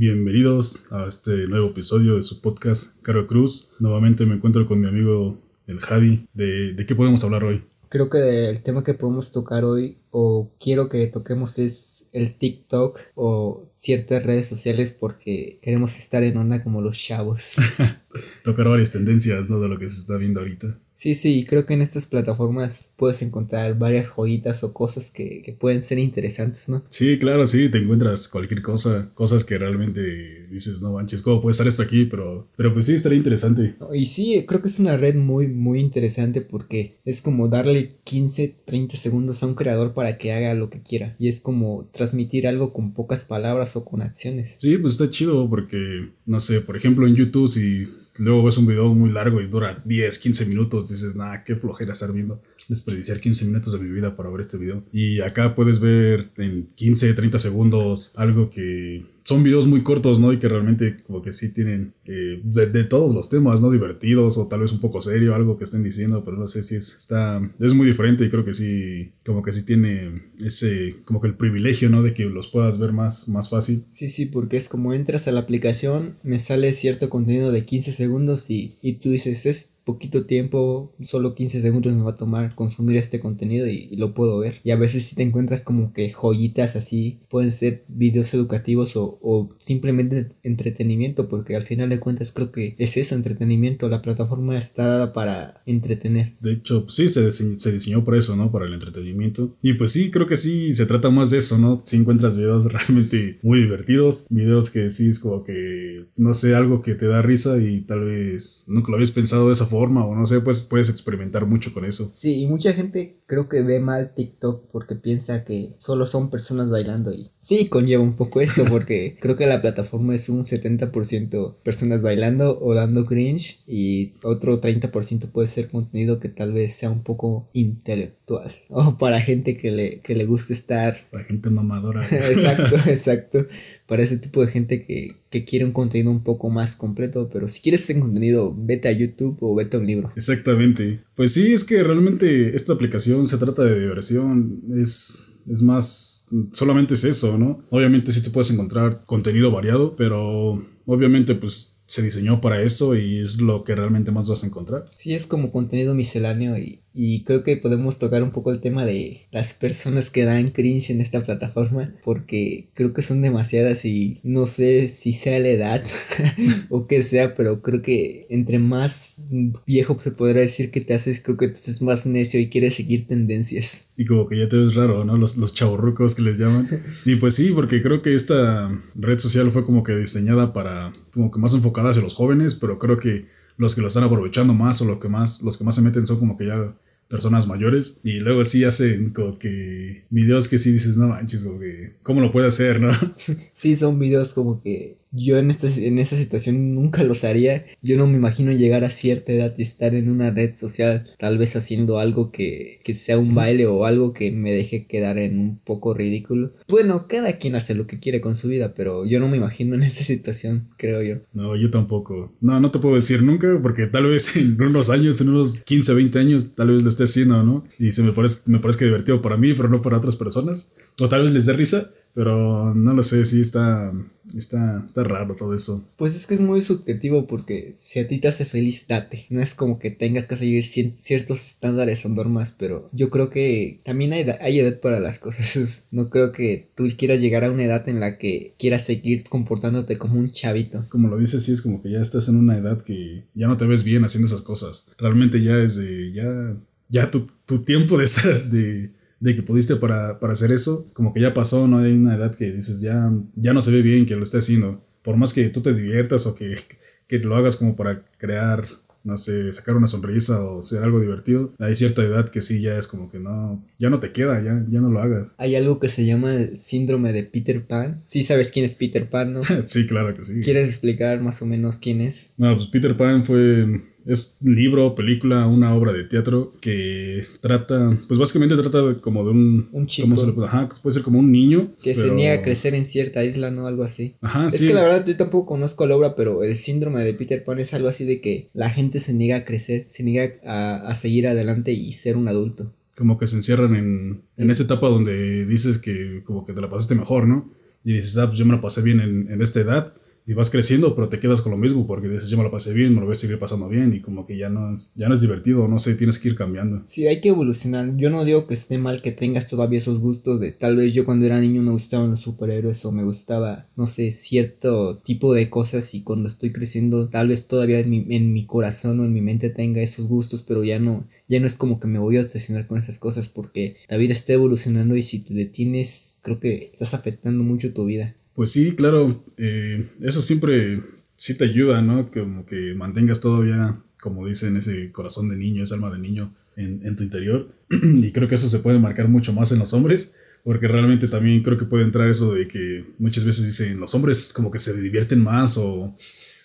Bienvenidos a este nuevo episodio de su podcast Caro Cruz. Nuevamente me encuentro con mi amigo el Javi. ¿De, de qué podemos hablar hoy? Creo que el tema que podemos tocar hoy o quiero que toquemos es el TikTok o ciertas redes sociales porque queremos estar en onda como los chavos. Tocar varias tendencias, ¿no? De lo que se está viendo ahorita. Sí, sí, creo que en estas plataformas puedes encontrar varias joyitas o cosas que, que, pueden ser interesantes, ¿no? Sí, claro, sí, te encuentras cualquier cosa, cosas que realmente dices, no manches, ¿cómo puede estar esto aquí? Pero, pero pues sí, estaría interesante. Y sí, creo que es una red muy, muy interesante porque es como darle 15, 30 segundos a un creador para que haga lo que quiera. Y es como transmitir algo con pocas palabras o con acciones. Sí, pues está chido porque, no sé, por ejemplo en YouTube si luego ves un video muy largo y dura 10, 15 minutos, dices, nada, qué flojera estar viendo, desperdiciar 15 minutos de mi vida para ver este video. Y acá puedes ver en 15, 30 segundos algo que son videos muy cortos, ¿no? Y que realmente como que sí tienen eh, de, todos los temas, ¿no? Divertidos o tal vez un poco serio, algo que estén diciendo, pero no sé si es, está, es muy diferente y creo que sí, como que sí tiene ese, como que el privilegio, ¿no? De que los puedas ver más, más fácil. Sí, sí, porque es como entras a la aplicación, me sale cierto contenido de 15 segundos y, y tú dices, es poquito tiempo, solo 15 segundos nos va a tomar consumir este contenido y, lo puedo ver. Y a veces si te encuentras como que joyitas así, pueden ser videos educativos o, o simplemente entretenimiento, porque al final de cuentas creo que es eso, entretenimiento. La plataforma está dada para entretener. De hecho, pues sí, se, diseñó, se diseñó por eso, ¿no? Para el entretenimiento. Y pues sí, creo que sí, se trata más de eso, ¿no? Si encuentras videos realmente muy divertidos, videos que sí es como que, no sé, algo que te da risa y tal vez nunca lo habías pensado de esa forma o no sé, pues puedes experimentar mucho con eso. Sí, y mucha gente creo que ve mal TikTok porque piensa que solo son personas bailando y sí conlleva un poco eso porque creo que la plataforma es un 70% personas bailando o dando cringe y otro 30% puede ser contenido que tal vez sea un poco intelectual o para gente que le, que le guste estar... Para gente mamadora. exacto, exacto. Para ese tipo de gente que, que quiere un contenido un poco más completo, pero si quieres ese contenido, vete a YouTube o vete a un libro. Exactamente. Pues sí, es que realmente esta aplicación se trata de diversión, es, es más, solamente es eso, ¿no? Obviamente sí te puedes encontrar contenido variado, pero obviamente pues se diseñó para eso y es lo que realmente más vas a encontrar. Sí, es como contenido misceláneo y, y creo que podemos tocar un poco el tema de las personas que dan cringe en esta plataforma porque creo que son demasiadas y no sé si sea la edad o que sea, pero creo que entre más viejo se podrá decir que te haces, creo que te haces más necio y quieres seguir tendencias. Y como que ya te ves raro, ¿no? Los, los chavorrucos que les llaman. Y pues sí, porque creo que esta red social fue como que diseñada para, como que más enfocada hacia los jóvenes, pero creo que los que lo están aprovechando más o lo que más, los que más se meten son como que ya personas mayores y luego sí hacen como que videos que sí dices, no manches, como que, ¿cómo lo puede hacer, no? Sí, son videos como que yo en, esta, en esa situación nunca los haría. Yo no me imagino llegar a cierta edad y estar en una red social, tal vez haciendo algo que, que sea un baile o algo que me deje quedar en un poco ridículo. Bueno, cada quien hace lo que quiere con su vida, pero yo no me imagino en esa situación, creo yo. No, yo tampoco. No, no te puedo decir nunca, porque tal vez en unos años, en unos 15, 20 años, tal vez lo esté haciendo, ¿no? Y se me parece, me parece divertido para mí, pero no para otras personas. O tal vez les dé risa pero no lo sé, sí está, está, está raro todo eso. Pues es que es muy subjetivo porque si a ti te hace feliz, date. No es como que tengas que seguir ciertos estándares o normas, pero yo creo que también hay, hay edad para las cosas. No creo que tú quieras llegar a una edad en la que quieras seguir comportándote como un chavito. Como lo dices, sí es como que ya estás en una edad que ya no te ves bien haciendo esas cosas. Realmente ya es de, ya, ya tu, tu tiempo de estar, de de que pudiste para, para, hacer eso, como que ya pasó, no hay una edad que dices, ya, ya no se ve bien que lo esté haciendo. Por más que tú te diviertas o que, que lo hagas como para crear, no sé, sacar una sonrisa o ser algo divertido, hay cierta edad que sí ya es como que no, ya no te queda, ya, ya no lo hagas. Hay algo que se llama síndrome de Peter Pan. Sí sabes quién es Peter Pan, ¿no? sí, claro que sí. ¿Quieres explicar más o menos quién es? No, pues Peter Pan fue es un libro, película, una obra de teatro que trata, pues básicamente trata como de un... Un chico. Se le, ajá, puede ser como un niño. Que se niega a crecer en cierta isla, ¿no? Algo así. Ajá, es que la verdad yo tampoco conozco la obra, pero el síndrome de Peter Pan es algo así de que la gente se niega a crecer, se niega a, a seguir adelante y ser un adulto. Como que se encierran en, en esa etapa donde dices que como que te la pasaste mejor, ¿no? y dices, ah, pues yo me la pasé bien en, en esta edad y vas creciendo, pero te quedas con lo mismo porque dices, yo me la pasé bien, me lo voy a seguir pasando bien y como que ya no es, ya no es divertido, no sé, tienes que ir cambiando. Sí, hay que evolucionar. Yo no digo que esté mal que tengas todavía esos gustos de tal vez yo cuando era niño me gustaban los superhéroes o me gustaba, no sé, cierto tipo de cosas y cuando estoy creciendo tal vez todavía en mi, en mi corazón o en mi mente tenga esos gustos, pero ya no, ya no es como que me voy a obsesionar con esas cosas porque la vida está evolucionando y si te detienes creo que estás afectando mucho tu vida. Pues sí, claro, eh, eso siempre sí te ayuda, ¿no? Como que mantengas todavía, como dicen, ese corazón de niño, esa alma de niño en, tu interior. y creo que eso se puede marcar mucho más en los hombres, porque realmente también creo que puede entrar eso de que muchas veces dicen, los hombres como que se divierten más o,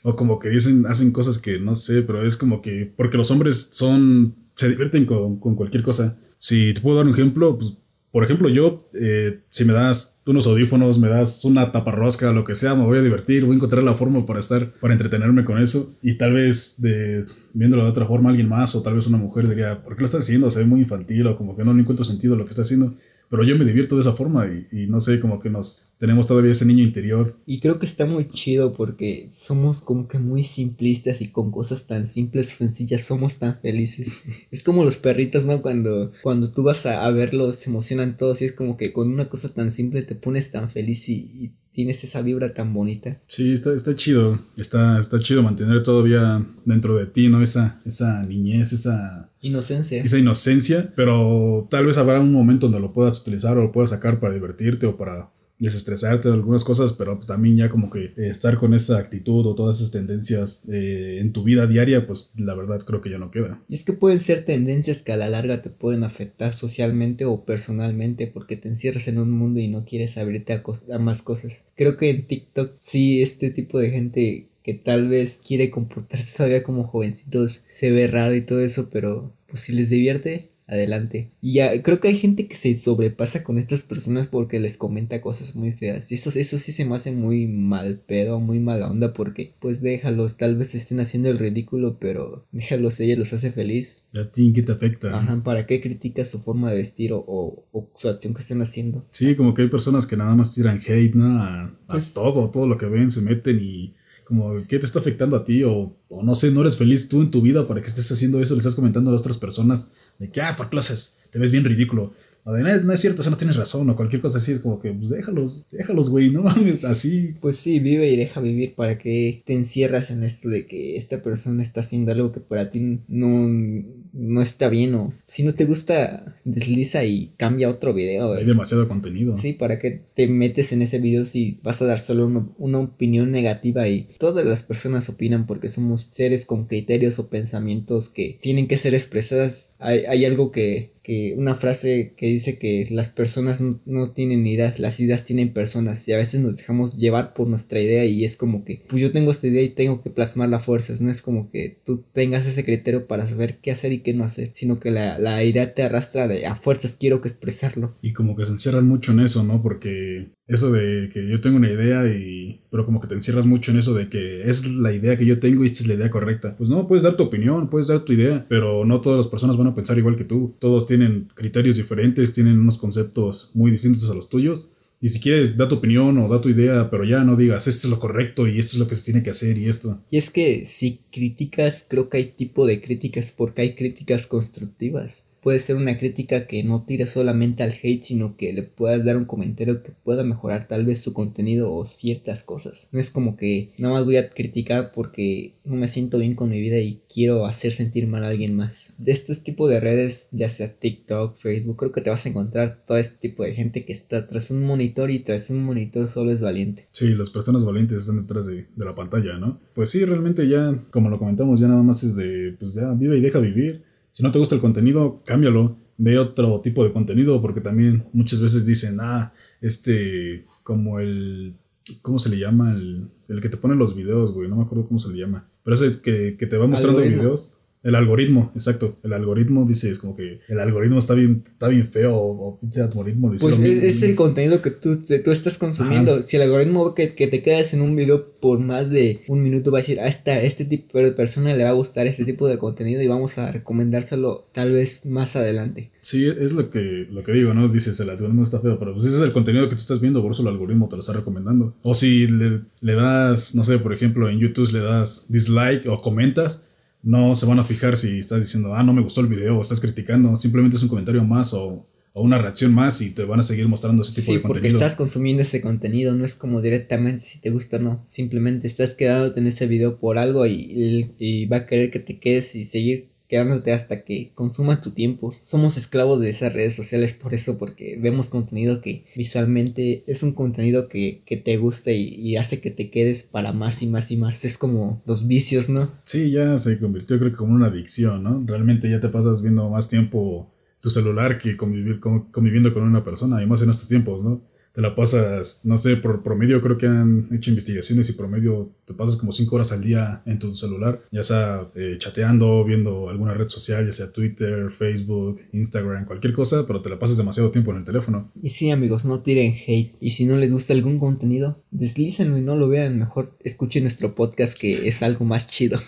o como que dicen, hacen cosas que no sé, pero es como que, porque los hombres son, se divierten con, con cualquier cosa. Si te puedo dar un ejemplo, pues por ejemplo, yo, eh, si me das unos audífonos, me das una taparrosca, lo que sea, me voy a divertir, voy a encontrar la forma para estar, para entretenerme con eso. Y tal vez de viéndolo de otra forma, alguien más o tal vez una mujer diría, ¿por qué lo estás haciendo? Se ve muy infantil o como que no encuentro sentido lo que está haciendo pero yo me divierto de esa forma y, no sé, como que nos tenemos todavía ese niño interior. Y creo que está muy chido porque somos como que muy simplistas y con cosas tan simples o sencillas somos tan felices. es como los perritos, ¿no? Cuando, cuando tú vas a, verlos se emocionan todos y es como que con una cosa tan simple te pones tan feliz y tienes esa vibra tan bonita. Sí, está, está chido. Está, está chido mantener todavía dentro de ti, ¿no? Esa, esa niñez, esa inocencia. Esa inocencia, pero tal vez habrá un momento donde lo puedas utilizar o lo puedas sacar para divertirte o para desestresarte de algunas cosas, pero también ya como que estar con esa actitud o todas esas tendencias eh, en tu vida diaria, pues la verdad creo que ya no queda. Y es que pueden ser tendencias que a la larga te pueden afectar socialmente o personalmente porque te encierras en un mundo y no quieres abrirte a, a más cosas. Creo que en TikTok sí este tipo de gente que tal vez quiere comportarse todavía como jovencitos se ve raro y todo eso, pero pues si les divierte, adelante. Y ya, creo que hay gente que se sobrepasa con estas personas porque les comenta cosas muy feas. Y eso, eso sí se me hace muy mal pedo, muy mala onda porque pues déjalos, tal vez estén haciendo el ridículo, pero déjalos, ella los hace feliz. ¿A ti qué te afecta? Ajá, ¿para qué criticas su forma de vestir o, o, su acción que estén haciendo? Sí, como que hay personas que nada más tiran hate, ¿no? A, pues todo, todo lo que ven, se meten y como qué te está afectando a ti o, o, no sé, no eres feliz tú en tu vida para que estés haciendo eso, le estás comentando a otras personas de que, ah, por clases, te ves bien ridículo. O de, no, es cierto, o sea, no tienes razón, o cualquier cosa así, es como que, pues déjalos, déjalos, güey, no así. Pues sí, vive y deja vivir, ¿para que te encierras en esto de que esta persona está haciendo algo que para ti no, no está bien, o si no te gusta, desliza y cambia otro video. Hay demasiado contenido. Sí, ¿para que te metes en ese video si vas a dar solo una, una opinión negativa y todas las personas opinan porque somos seres con criterios o pensamientos que tienen que ser expresadas? Hay, hay algo que que una frase que dice que las personas no, tienen ideas, las ideas tienen personas y a veces nos dejamos llevar por nuestra idea y es como que pues yo tengo esta idea y tengo que plasmar las fuerzas, no es como que tú tengas ese criterio para saber qué hacer y qué no hacer, sino que la, la idea te arrastra de a fuerzas quiero que expresarlo. Y como que se encierran mucho en eso, ¿no? Porque eso de que yo tengo una idea y pero como que te encierras mucho en eso de que es la idea que yo tengo y esta es la idea correcta. Pues no, puedes dar tu opinión, puedes dar tu idea, pero no todas las personas van a pensar igual que tú. Todos tienen criterios diferentes, tienen unos conceptos muy distintos a los tuyos. Y si quieres, da tu opinión o da tu idea, pero ya no digas, esto es lo correcto y esto es lo que se tiene que hacer y esto. Y es que si criticas, creo que hay tipo de críticas porque hay críticas constructivas puede ser una crítica que no tire solamente al hate, sino que le puedas dar un comentario que pueda mejorar tal vez su contenido o ciertas cosas. No es como que nada más voy a criticar porque no me siento bien con mi vida y quiero hacer sentir mal a alguien más. De este tipo de redes, ya sea TikTok, Facebook, creo que te vas a encontrar todo este tipo de gente que está tras un monitor y tras un monitor solo es valiente. Sí, las personas valientes están detrás de, de la pantalla, ¿no? Pues sí, realmente ya, como lo comentamos, ya nada más es de, pues ya, vive y deja vivir si no te gusta el contenido, cámbialo. Ve otro tipo de contenido porque también muchas veces dicen, ah, este, como el, ¿cómo se le llama? El, el que te pone los videos, güey, no me acuerdo cómo se le llama. Pero ese que, que te va mostrando videos. El algoritmo, exacto. El algoritmo dice, es como que el algoritmo está bien, está bien feo o pinche algoritmo. Pues es, es, el contenido que tú, tú estás consumiendo. Si el algoritmo que, que, te quedas en un video por más de un minuto, va a decir, a esta, este tipo de persona le va a gustar este tipo de contenido y vamos a recomendárselo tal vez más adelante. Sí, es lo que, lo que digo, ¿no? Dices, el algoritmo está feo, pero pues ese es el contenido que tú estás viendo, por eso el algoritmo te lo está recomendando. O si le, le das, no sé, por ejemplo, en YouTube le das dislike o comentas, no se van a fijar si estás diciendo, ah, no me gustó el video o estás criticando. Simplemente es un comentario más o, una reacción más y te van a seguir mostrando ese tipo de contenido. Sí, porque estás consumiendo ese contenido, no es como directamente si te gusta o no. Simplemente estás quedándote en ese video por algo y, y va a querer que te quedes y seguir quedándote hasta que consuma tu tiempo. Somos esclavos de esas redes sociales por eso, porque vemos contenido que visualmente es un contenido que, te gusta y, hace que te quedes para más y más y más. Es como los vicios, ¿no? Sí, ya se convirtió creo que como una adicción, ¿no? Realmente ya te pasas viendo más tiempo tu celular que convivir, conviviendo con una persona, y más en estos tiempos, ¿no? Te la pasas, no sé, por promedio creo que han hecho investigaciones y promedio te pasas como 5 horas al día en tu celular, ya sea eh, chateando, viendo alguna red social, ya sea Twitter, Facebook, Instagram, cualquier cosa, pero te la pasas demasiado tiempo en el teléfono. Y sí, amigos, no tiren hate. Y si no les gusta algún contenido, deslícenlo y no lo vean. Mejor escuchen nuestro podcast que es algo más chido.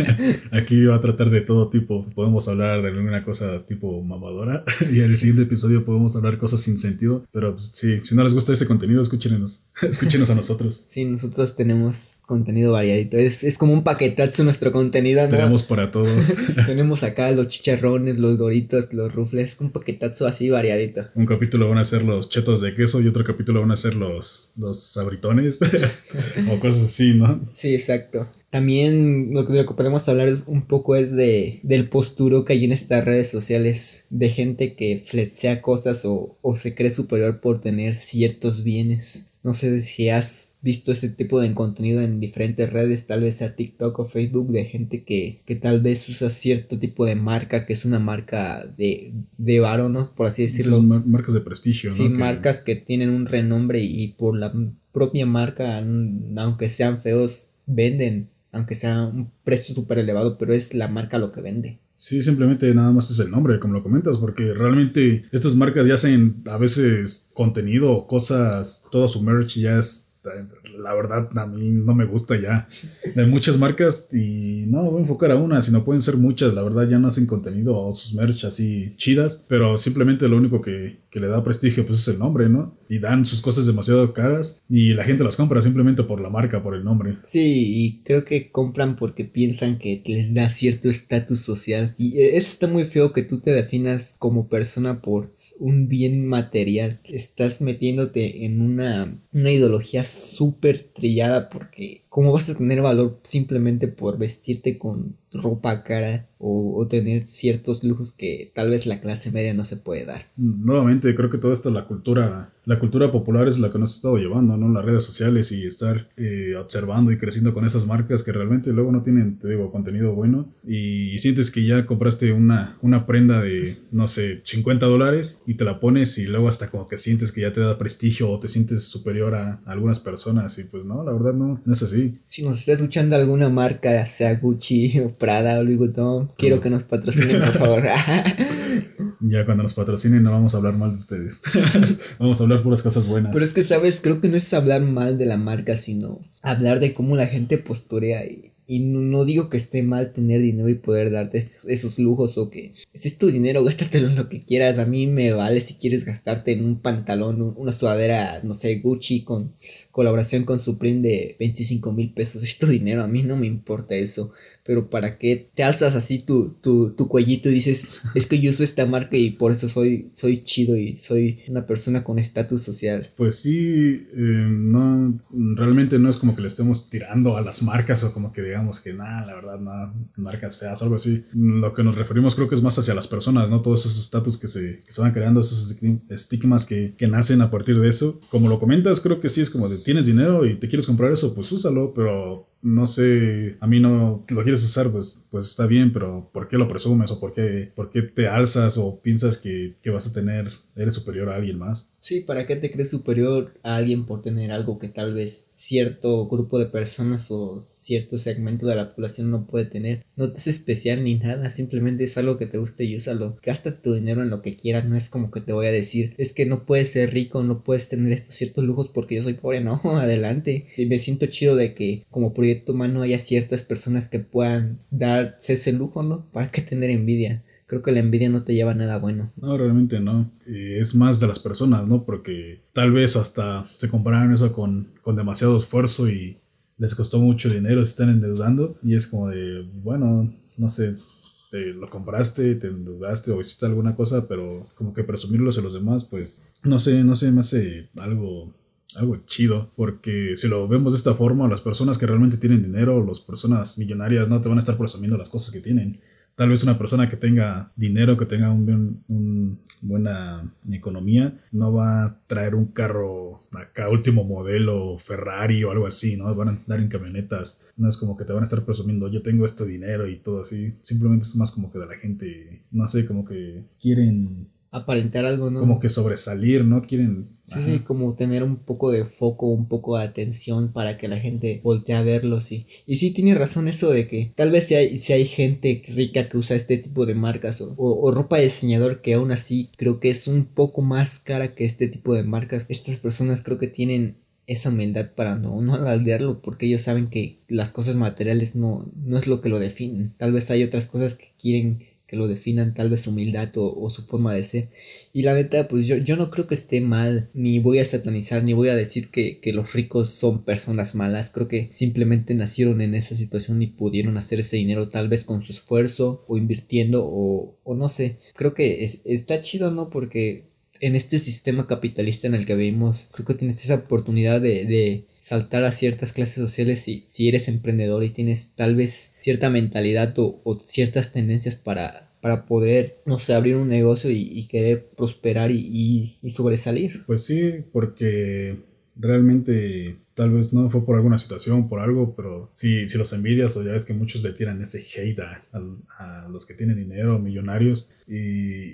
Aquí va a tratar de todo tipo. Podemos hablar de alguna cosa tipo mamadora y en el siguiente episodio podemos hablar cosas sin sentido, pero pues, sí, si no les gusta ese contenido, escúchenos. Escúchenos a nosotros. Sí, nosotros tenemos contenido variadito. Es, es como un paquetazo nuestro contenido, ¿no? Tenemos para todo. tenemos acá los chicharrones, los doritos, los rufles, un paquetazo así variadito. Un capítulo van a ser los chetos de queso y otro capítulo van a ser los, los sabritones o cosas así, ¿no? Sí, exacto. También lo que, podemos hablar un poco es de, del posturo que hay en estas redes sociales de gente que flexea cosas o, o se cree superior por tener ciertos bienes. No sé si has visto ese tipo de contenido en diferentes redes, tal vez sea TikTok o Facebook, de gente que, que tal vez usa cierto tipo de marca, que es una marca de, de varo, ¿no? Por así decirlo. Son marcas de prestigio, Sí, marcas que tienen un renombre y por la propia marca, aunque sean feos, venden aunque sea un precio súper elevado, pero es la marca lo que vende. Sí, simplemente nada más es el nombre, como lo comentas, porque realmente estas marcas ya hacen a veces contenido, cosas, todo su merch ya es la verdad a mí no me gusta ya. De muchas marcas y no voy a enfocar a una, sino pueden ser muchas. La verdad ya no hacen contenido o sus merch así chidas, pero simplemente lo único que, que le da prestigio pues es el nombre, ¿no? Y dan sus cosas demasiado caras y la gente las compra simplemente por la marca, por el nombre. Sí, y creo que compran porque piensan que les da cierto estatus social. Y e, eso está muy feo que tú te definas como persona por un bien material. Estás metiéndote en una, una ideología súper trillada porque ¿cómo vas a tener valor simplemente por vestirte con ropa cara o, tener ciertos lujos que tal vez la clase media no se puede dar. Nuevamente, creo que todo esto, la cultura, la cultura popular es la que nos ha estado llevando, ¿no? Las redes sociales y estar eh, observando y creciendo con esas marcas que realmente luego no tienen, te digo, contenido bueno y, sientes que ya compraste una, una prenda de, no sé, 50 dólares y te la pones y luego hasta como que sientes que ya te da prestigio o te sientes superior a, algunas personas y pues no, la verdad no, no es así. Si nos está escuchando alguna marca, sea Gucci o Prada o Louis Vuitton, quiero que nos patrocinen, por favor. ya cuando nos patrocinen no vamos a hablar mal de ustedes. vamos a hablar puras cosas buenas. Pero es que, ¿sabes? Creo que no es hablar mal de la marca, sino hablar de cómo la gente posturea y y no, digo que esté mal tener dinero y poder darte esos, lujos o que si es tu dinero, gástatelo en lo que quieras. A mí me vale si quieres gastarte en un pantalón, una sudadera, no sé, Gucci con colaboración con Supreme de 25 mil pesos. Es tu dinero, a mí no me importa eso pero ¿para qué te alzas así tu, tu, tu, cuellito y dices, es que yo uso esta marca y por eso soy, soy chido y soy una persona con estatus social? Pues sí, eh, no, realmente no es como que le estemos tirando a las marcas o como que digamos que nada, la verdad, nada, marcas feas o algo así. Lo que nos referimos creo que es más hacia las personas, ¿no? Todos esos estatus que se, que se van creando, esos estigmas que, que nacen a partir de eso. Como lo comentas, creo que sí es como de tienes dinero y te quieres comprar eso, pues úsalo, pero no sé, a mí no lo quieres usar, pues, pues está bien, pero ¿por qué lo presumes o por qué, por qué te alzas o piensas que, que vas a tener eres superior a alguien más. Sí, ¿para qué te crees superior a alguien por tener algo que tal vez cierto grupo de personas o cierto segmento de la población no puede tener? No te es especial ni nada, simplemente es algo que te guste y úsalo. Gasta tu dinero en lo que quieras, no es como que te voy a decir, es que no puedes ser rico, no puedes tener estos ciertos lujos porque yo soy pobre, no, adelante. Y me siento chido de que como proyecto humano haya ciertas personas que puedan darse ese lujo, ¿no? ¿Para qué tener envidia? Creo que la envidia no te lleva a nada bueno. No, realmente no. es más de las personas, ¿no? Porque tal vez hasta se compararon eso con, con demasiado esfuerzo y les costó mucho dinero, se están endeudando y es como de, bueno, no sé, te lo compraste, te endeudaste o hiciste alguna cosa, pero como que presumirlo a los demás, pues no sé, no sé, me hace algo algo chido, porque si lo vemos de esta forma, las personas que realmente tienen dinero, las personas millonarias, no te van a estar presumiendo las cosas que tienen tal vez una persona que tenga dinero, que tenga un, buena economía, no va a traer un carro acá último modelo Ferrari o algo así, ¿no? Van a andar en camionetas. No es como que te van a estar presumiendo, yo tengo este dinero y todo así. Simplemente es más como que de la gente, no sé, como que quieren aparentar algo, ¿no? Como que sobresalir, ¿no? Quieren... Sí, sí, como tener un poco de foco, un poco de atención para que la gente voltee a verlo, sí. Y sí tiene razón eso de que tal vez si hay, si hay gente rica que usa este tipo de marcas o, o, ropa de diseñador que aún así creo que es un poco más cara que este tipo de marcas. Estas personas creo que tienen esa humildad para no, no alardearlo porque ellos saben que las cosas materiales no, no es lo que lo definen. Tal vez hay otras cosas que quieren que lo definan tal vez su humildad o, su forma de ser. Y la neta, pues yo, yo no creo que esté mal, ni voy a satanizar, ni voy a decir que, los ricos son personas malas. Creo que simplemente nacieron en esa situación y pudieron hacer ese dinero tal vez con su esfuerzo o invirtiendo o, o no sé. Creo que está chido, ¿no? Porque en este sistema capitalista en el que vivimos, creo que tienes esa oportunidad de, saltar a ciertas clases sociales si, si, eres emprendedor y tienes tal vez cierta mentalidad o, ciertas tendencias para, para poder, no sé, abrir un negocio y, querer prosperar y, y, sobresalir. Pues sí, porque realmente tal vez no fue por alguna situación, por algo, pero si, si los envidias o ya es que muchos le tiran ese hate a, a, los que tienen dinero, millonarios, y,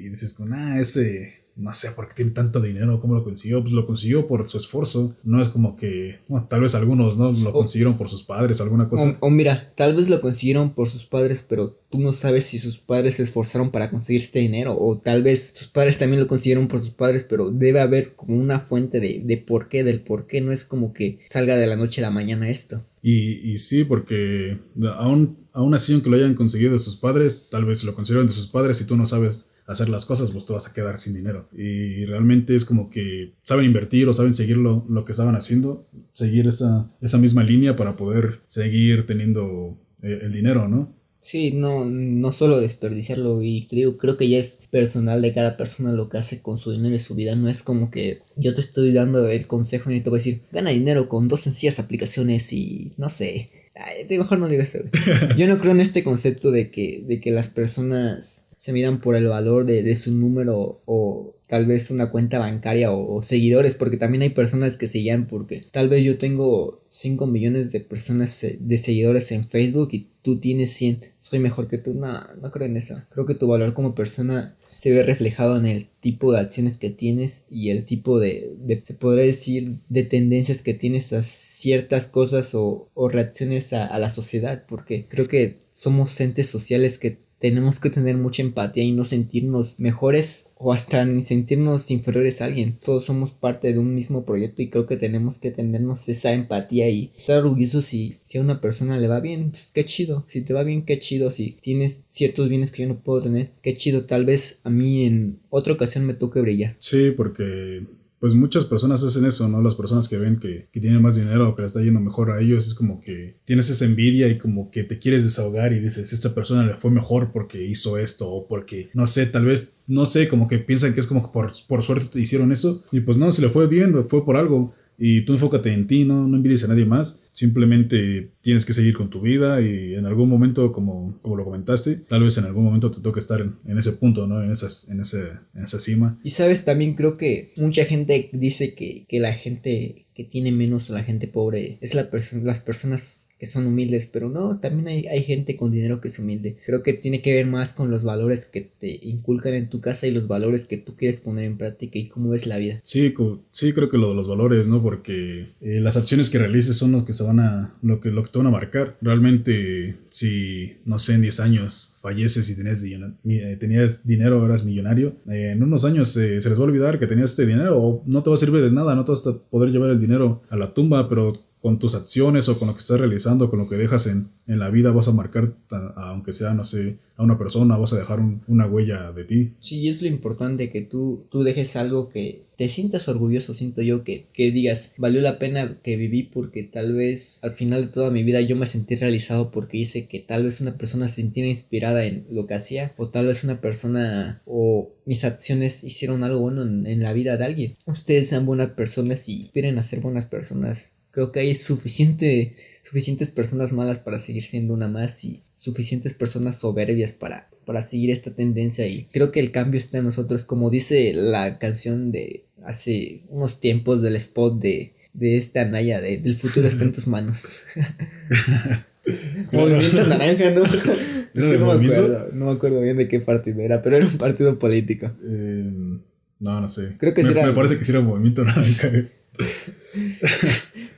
y dices, ah, ese no sé por qué tiene tanto dinero, cómo lo consiguió, pues lo consiguió por su esfuerzo, no es como que, bueno, tal vez algunos, ¿no? Lo consiguieron por sus padres o alguna cosa. O, mira, tal vez lo consiguieron por sus padres, pero tú no sabes si sus padres se esforzaron para conseguir este dinero, o tal vez sus padres también lo consiguieron por sus padres, pero debe haber como una fuente de, de por qué, del por qué, no es como que salga de la noche a la mañana esto. Y, y sí, porque aún, aún así, aunque lo hayan conseguido de sus padres, tal vez lo consiguieron de sus padres y tú no sabes hacer las cosas, pues te vas a quedar sin dinero. Y realmente es como que saben invertir o saben seguir lo, que estaban haciendo, seguir esa, esa misma línea para poder seguir teniendo eh, el dinero, ¿no? Sí, no, no solo desperdiciarlo y creo, creo que ya es personal de cada persona lo que hace con su dinero y su vida. No es como que yo te estoy dando el consejo y te voy a decir, gana dinero con dos sencillas aplicaciones y no sé. Ay, mejor no digas eso. Yo no creo en este concepto de que, de que las personas se midan por el valor de, su número o tal vez una cuenta bancaria o, seguidores, porque también hay personas que se porque tal vez yo tengo 5 millones de personas eh, de seguidores en Facebook y tú tienes 100, soy mejor que tú, no, no creo en eso. Creo que tu valor como persona se ve reflejado en el tipo de acciones que tienes y el tipo de, se podría decir, de tendencias que tienes a ciertas cosas o, reacciones a, a, la sociedad, porque creo que somos entes sociales que tenemos que tener mucha empatía y no sentirnos mejores o hasta ni sentirnos inferiores a alguien. Todos somos parte de un mismo proyecto y creo que tenemos que tenernos esa empatía y estar orgullosos si, si a una persona le va bien, pues qué chido. Si te va bien, qué chido. Si tienes ciertos bienes que yo no puedo tener, qué chido. Tal vez a mí en otra ocasión me toque brillar. Sí, porque pues muchas personas hacen eso, ¿no? Las personas que ven que, que tienen más dinero o que le está yendo mejor a ellos, es como que tienes esa envidia y como que te quieres desahogar y dices, esta persona le fue mejor porque hizo esto o porque, no sé, tal vez, no sé, como que piensan que es como que por, por suerte te hicieron eso y pues no, si le fue bien, fue por algo. Y tú enfócate en ti, no, no envidies a nadie más. Simplemente tienes que seguir con tu vida y en algún momento, como, como lo comentaste, tal vez en algún momento te toque estar en, ese punto, ¿no? En, esas, en, ese, en esa cima. Y sabes, también creo que mucha gente dice que, que la gente que tiene menos a la gente pobre es la persona las personas que son humildes, pero no, también hay, hay, gente con dinero que es humilde. Creo que tiene que ver más con los valores que te inculcan en tu casa y los valores que tú quieres poner en práctica y cómo ves la vida. Sí, sí creo que lo de los valores, ¿no? Porque eh, las acciones que realices son los que se van a, lo que, lo que te van a marcar. Realmente, si, no sé, en 10 años falleces y tenías, eh, tenías dinero, eras millonario, eh, en unos años se les va a olvidar que tenías este dinero o no te va a servir de nada, no te vas a poder llevar el dinero a la tumba, pero con tus acciones o con lo que estás realizando, con lo que dejas en, en la vida, vas a marcar, aunque sea, no sé, a una persona, vas a dejar una huella de ti. Sí, es lo importante que tú, tú dejes algo que te sientas orgulloso, siento yo, que, que digas, valió la pena que viví porque tal vez al final de toda mi vida yo me sentí realizado porque hice que tal vez una persona se sintiera inspirada en lo que hacía o tal vez una persona o mis acciones hicieron algo bueno en, en la vida de alguien. Ustedes sean buenas personas y inspiren a ser buenas personas Creo que hay suficiente, suficientes personas malas para seguir siendo una más y suficientes personas soberbias para, para seguir esta tendencia y creo que el cambio está en nosotros, como dice la canción de hace unos tiempos del spot de, de esta Anaya, de, del futuro está en tus manos. movimiento naranja, ¿no? no, me acuerdo, no me acuerdo bien de qué partido era, pero era un partido político. Eh, no, no sé. Creo que me, me parece que sí era un movimiento naranja.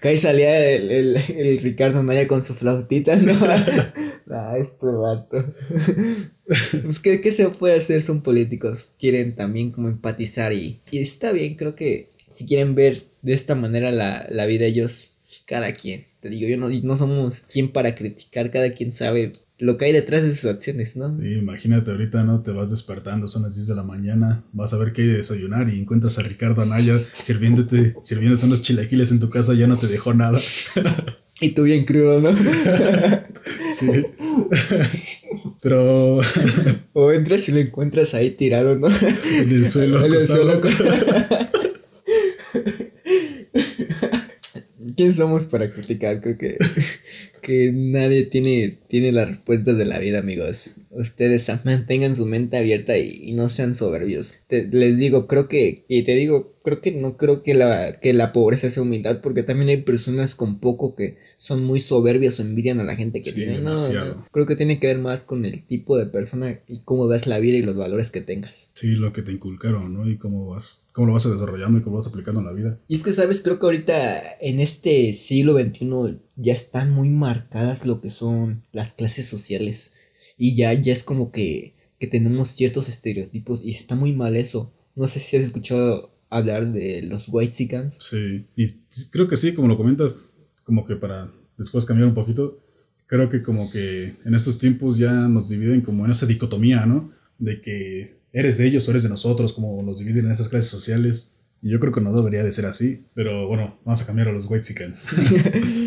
Que ahí salía el, el, Ricardo Naya con su flautita, ¿no? ah, este vato. pues, ¿qué, ¿qué, se puede hacer? Son políticos. Quieren también como empatizar y, y está bien, creo que si quieren ver de esta manera la, la vida ellos, cada quien. Te digo, yo no, no somos quien para criticar, cada quien sabe lo que hay detrás de sus acciones, ¿no? Sí, imagínate ahorita, ¿no? Te vas despertando, son las 10 de la mañana, vas a ver qué hay de desayunar y encuentras a Ricardo Anaya sirviéndote, sirviéndose unos chilaquiles en tu casa, ya no te dejó nada. y tú bien crudo, ¿no? sí. Pero... o entras y lo encuentras ahí tirado, ¿no? En el suelo. En el suelo. ¿Quién somos para criticar? Creo que que nadie tiene, tiene las respuestas de la vida, amigos. Ustedes mantengan su mente abierta y, no sean soberbios. les digo, creo que, y te digo, creo que no creo que la, que la pobreza sea humildad, porque también hay personas con poco que son muy soberbias o envidian a la gente que tiene. No, creo que tiene que ver más con el tipo de persona y cómo ves la vida y los valores que tengas. Sí, lo que te inculcaron, ¿no? Y cómo vas, cómo lo vas desarrollando y cómo lo vas aplicando en la vida. Y es que, ¿sabes? Creo que ahorita en este siglo XXI ya están muy marcadas lo que son las clases sociales. Y ya, ya es como que, que tenemos ciertos estereotipos y está muy mal eso. No sé si has escuchado hablar de los white chickens. Sí, y creo que sí, como lo comentas, como que para después cambiar un poquito, creo que como que en estos tiempos ya nos dividen como en esa dicotomía, ¿no? De que eres de ellos o eres de nosotros, como nos dividen en esas clases sociales. Y yo creo que no debería de ser así, pero bueno, vamos a cambiar a los white chickens.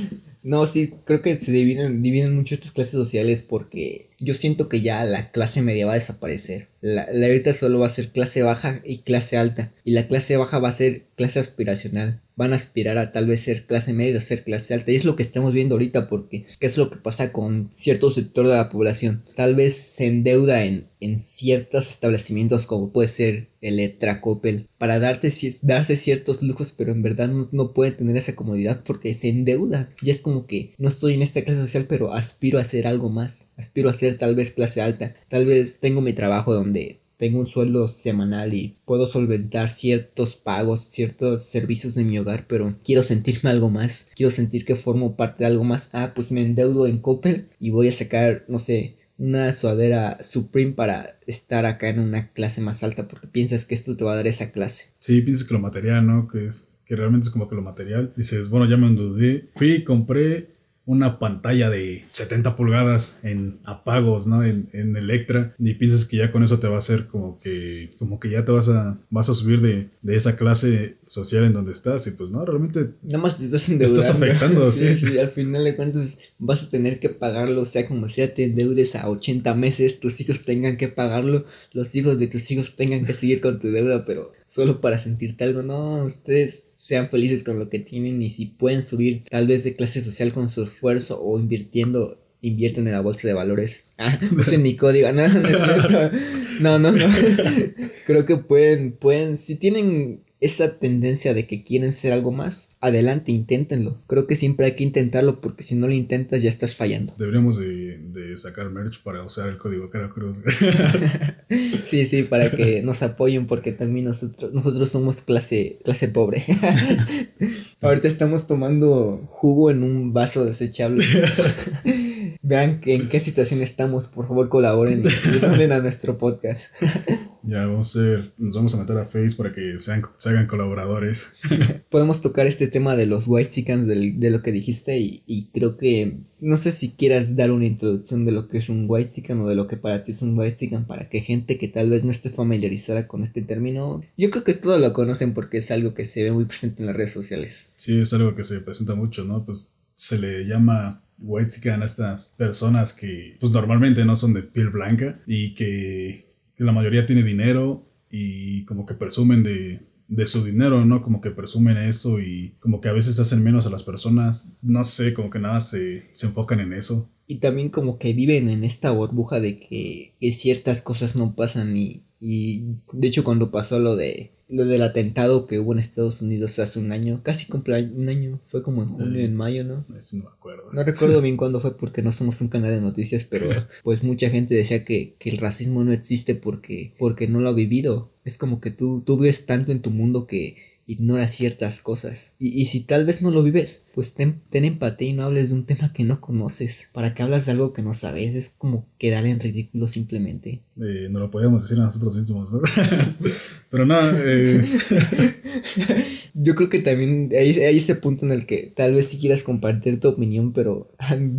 no, sí, creo que se dividen, dividen mucho estas clases sociales porque yo siento que ya la clase media va a desaparecer. La, la ahorita solo va a ser clase baja y clase alta. Y la clase baja va a ser clase aspiracional. Van a aspirar a tal vez ser clase media o ser clase alta. Y es lo que estamos viendo ahorita porque ¿qué es lo que pasa con cierto sector de la población? Tal vez se endeuda en, en ciertos establecimientos como puede ser Coppel, para darte, darse ciertos lujos, pero en verdad no, no tener esa comodidad porque se endeuda. Y es como que no estoy en esta clase social, pero aspiro a hacer algo más. Aspiro a ser tal vez clase alta. Tal vez tengo mi trabajo donde tengo un sueldo semanal y puedo solventar ciertos pagos, ciertos servicios de mi hogar, pero quiero sentirme algo más, quiero sentir que formo parte de algo más. Ah, pues me endeudo en Coppel y voy a sacar, no sé, una sudadera Supreme para estar acá en una clase más alta porque piensas que esto te va a dar esa clase. Sí, piensas que lo material, ¿no? Que es que realmente es como que lo material. Dices, bueno, ya me endeudé. Fui compré una pantalla de 70 pulgadas en apagos, ¿no? En, en, Electra y piensas que ya con eso te va a hacer como que como que ya te vas a vas a subir de, de esa clase social en donde estás y pues no, realmente nada más te estás endeudando. estás afectando, sí, sí. al final de cuentas vas a tener que pagarlo, o sea, como sea te endeudes a 80 meses, tus hijos tengan que pagarlo, los hijos de tus hijos tengan que seguir con tu deuda, pero solo para sentirte algo, no, ustedes sean felices con lo que tienen y si pueden subir tal vez de clase social con su esfuerzo o invirtiendo invierten en la bolsa de valores. Ah, usen mi código. No, no es cierto. No, no, no. Creo que pueden, pueden, si tienen esa tendencia de que quieren ser algo más, adelante, inténtenlo. Creo que siempre hay que intentarlo porque si no lo intentas ya estás fallando. Deberíamos de, sacar merch para usar el código Cara Cruz. sí, sí, para que nos apoyen porque también nosotros, nosotros somos clase, clase pobre. Ahorita estamos tomando jugo en un vaso desechable. Vean que en qué situación estamos, por favor colaboren y donen a nuestro podcast. Ya vamos a ser, nos vamos a meter a Face para que sean, se hagan colaboradores. Podemos tocar este tema de los white chickens de, lo que dijiste y, creo que no sé si quieras dar una introducción de lo que es un white chicken o de lo que para ti es un white chicken para que gente que tal vez no esté familiarizada con este término, yo creo que todos lo conocen porque es algo que se ve muy presente en las redes sociales. Sí, es algo que se presenta mucho, ¿no? Pues se le llama white chicken a estas personas que pues normalmente no son de piel blanca y que que la mayoría tiene dinero y como que presumen de, su dinero, ¿no? Como que presumen eso y como que a veces hacen menos a las personas. No sé, como que nada se, enfocan en eso. Y también como que viven en esta burbuja de que, que ciertas cosas no pasan y, y de hecho cuando pasó lo de lo del atentado que hubo en Estados Unidos hace un año, casi cumple un año, fue como en junio, en mayo, ¿no? Eso no me acuerdo. No recuerdo bien cuándo fue porque no somos un canal de noticias, pero pues mucha gente decía que, que, el racismo no existe porque, porque no lo ha vivido. Es como que tú, tú ves tanto en tu mundo que ignora ciertas cosas. Y, y, si tal vez no lo vives, pues ten, ten, empatía y no hables de un tema que no conoces. Para que hablas de algo que no sabes, es como quedar en ridículo simplemente. Eh, no lo podemos decir a nosotros mismos. Pero nada, eh. yo creo que también hay, hay, ese punto en el que tal vez si quieras compartir tu opinión, pero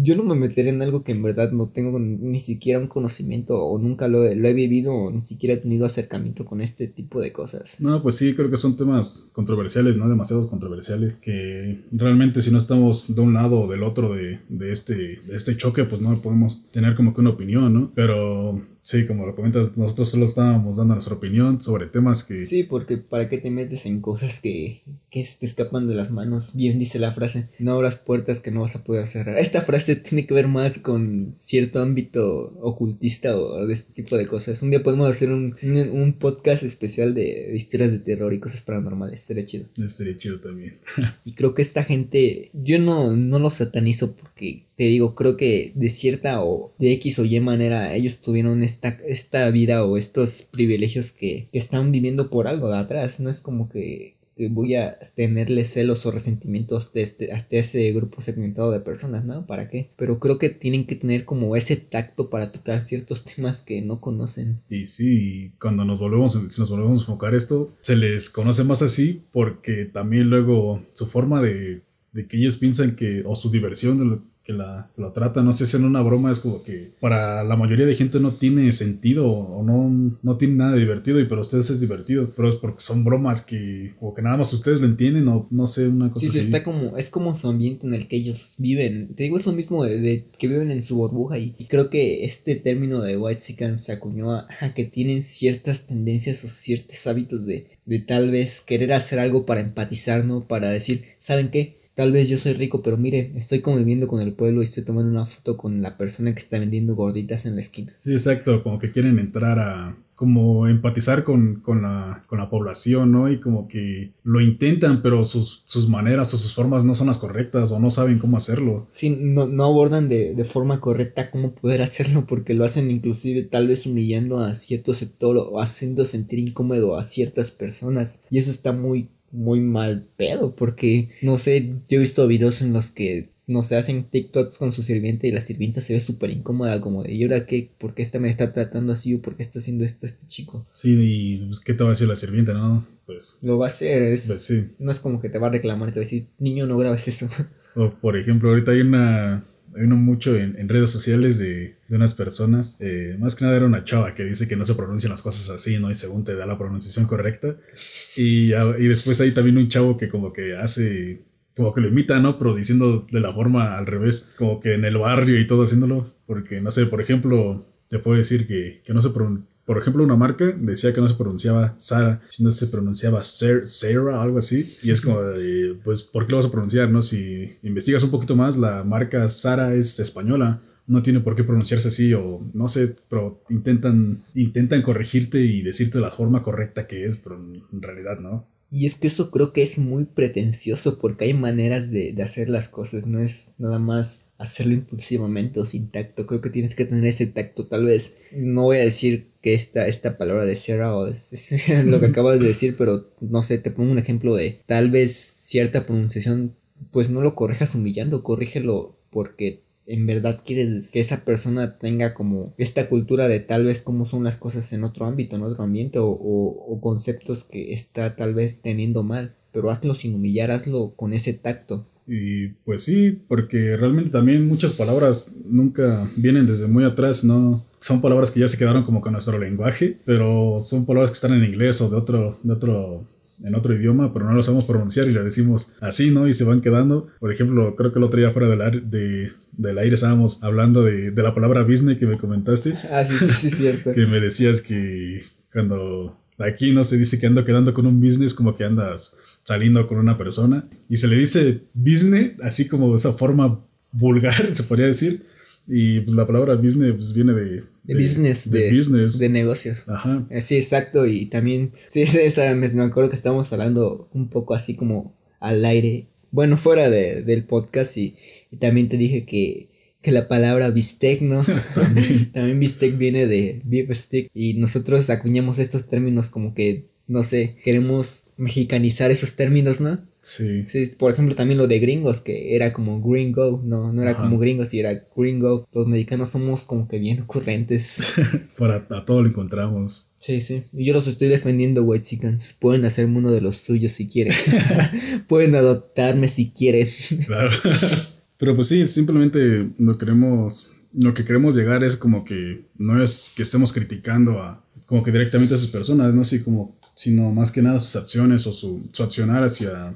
yo no me meteré en algo que en verdad no tengo ni siquiera un conocimiento o nunca lo, lo he vivido o ni siquiera he tenido acercamiento con este tipo de cosas. No, pues sí, creo que son temas controversiales, ¿no? Demasiados controversiales, que realmente si no estamos de un lado o del otro de, de, este, de este choque, pues no podemos tener como que una opinión, ¿no? Pero Sí, como lo comentas, nosotros solo estábamos dando nuestra opinión sobre temas que... Sí, porque ¿para qué te metes en cosas que, que te escapan de las manos? Bien dice la frase, no abras puertas que no vas a poder cerrar. Esta frase tiene que ver más con cierto ámbito ocultista o de este tipo de cosas. Un día podemos hacer un, un, podcast especial de, historias de terror y cosas paranormales. Estaría chido. Estaría chido también. y creo que esta gente, yo no, no lo satanizo porque te digo, creo que de cierta o de X o Y manera ellos tuvieron esta, esta vida o estos privilegios que, que están viviendo por algo de atrás. No es como que, voy a tenerle celos o resentimientos hasta, este, hasta ese grupo segmentado de personas, ¿no? ¿Para qué? Pero creo que tienen que tener como ese tacto para tocar ciertos temas que no conocen. Y sí, cuando nos volvemos, si nos volvemos a enfocar esto, se les conoce más así porque también luego su forma de, de que ellos piensan que, o su diversión de lo que la, lo trata, no sé si en una broma es como que para la mayoría de gente no tiene sentido o no, no tiene nada divertido y para ustedes es divertido, pero es porque son bromas que o que nada más ustedes lo entienden o no sé, una cosa sí, está como, es como su ambiente en el que ellos viven, te digo es lo mismo de, que viven en su burbuja y, creo que este término de white sican se acuñó a, que tienen ciertas tendencias o ciertos hábitos de, de tal vez querer hacer algo para empatizar, ¿no? Para decir, ¿saben qué? Tal vez yo soy rico, pero mire, estoy conviviendo con el pueblo y estoy tomando una foto con la persona que está vendiendo gorditas en la esquina. Sí, exacto, como que quieren entrar a como empatizar con, la, población, ¿no? Y como que lo intentan, pero sus, maneras o sus formas no son las correctas o no saben cómo hacerlo. Sí, no, no abordan de, de, forma correcta cómo poder hacerlo porque lo hacen inclusive tal vez humillando a cierto sector o haciendo sentir incómodo a ciertas personas. Y eso está muy muy mal pedo, porque no sé, yo he visto videos en los que no se hacen TikToks con su sirvienta y la sirvienta se ve súper incómoda, como de, ¿y ahora qué? ¿Por qué esta me está tratando así o por qué está haciendo esto este chico? Sí, y pues, ¿qué te va a decir la sirvienta, no? Pues. Lo va a hacer, es. Pues, no es como que te va a reclamar, te va a decir, niño, no grabes eso. O por ejemplo, ahorita hay una uno mucho en, redes sociales de, unas personas. Eh, más que nada era una chava que dice que no se pronuncian las cosas así, ¿no? Y según te da la pronunciación correcta. Y, y después hay también un chavo que como que hace, como que lo imita, ¿no? Pero diciendo de la forma al revés, como que en el barrio y todo haciéndolo. Porque, no sé, por ejemplo, te puedo decir que, que no se pronuncia por ejemplo, una marca decía que no se pronunciaba Sara, sino se pronunciaba Sarah, algo así. Y es como, pues, ¿por qué lo vas a pronunciar? no Si investigas un poquito más, la marca Sara es española. No tiene por qué pronunciarse así o no sé, pero intentan, intentan corregirte y decirte la forma correcta que es, pero en realidad no. Y es que eso creo que es muy pretencioso porque hay maneras de, de, hacer las cosas, no es nada más hacerlo impulsivamente o sin tacto, creo que tienes que tener ese tacto, tal vez, no voy a decir que esta, esta palabra de Sarah o es, lo que acabas de decir, pero no sé, te pongo un ejemplo de tal vez cierta pronunciación, pues no lo corrijas humillando, corrígelo porque en verdad quieres que esa persona tenga como esta cultura de tal vez cómo son las cosas en otro ámbito, en otro ambiente o, o, conceptos que está tal vez teniendo mal, pero hazlo sin humillar, hazlo con ese tacto. Y pues sí, porque realmente también muchas palabras nunca vienen desde muy atrás, ¿no? Son palabras que ya se quedaron como con nuestro lenguaje, pero son palabras que están en inglés o de otro, de otro en otro idioma, pero no lo sabemos pronunciar y le decimos así, ¿no? Y se van quedando. Por ejemplo, creo que el otro día fuera del, aire, de, del aire estábamos hablando de, de, la palabra business que me comentaste. Ah, sí, sí, sí, cierto. que me decías que cuando aquí no se dice que ando quedando con un business, como que andas saliendo con una persona. Y se le dice business, así como de esa forma vulgar, se podría decir. Y pues, la palabra business pues, viene de, de, business, de, business. de negocios. Ajá. Eh, sí, exacto. Y también, sí, esa, me, me acuerdo que estábamos hablando un poco así como al aire. Bueno, fuera de, del podcast y, y, también te dije que, que la palabra bistec, ¿no? también bistec viene de beef stick y nosotros acuñamos estos términos como que, no sé, queremos mexicanizar esos términos, ¿no? Sí. sí. Por ejemplo, también lo de gringos, que era como gringo, no, no era como gringos, y era gringo. Los mexicanos somos como que bien ocurrentes. Para a todo lo encontramos. Sí, sí. Y yo los estoy defendiendo, white chickens. Pueden hacerme uno de los suyos si quieren. Pueden adoptarme si quieren. claro. Pero pues sí, simplemente no queremos. Lo que queremos llegar es como que no es que estemos criticando a como que directamente a esas personas, ¿no? Sí, como sino más que nada sus acciones o su, su accionar hacia,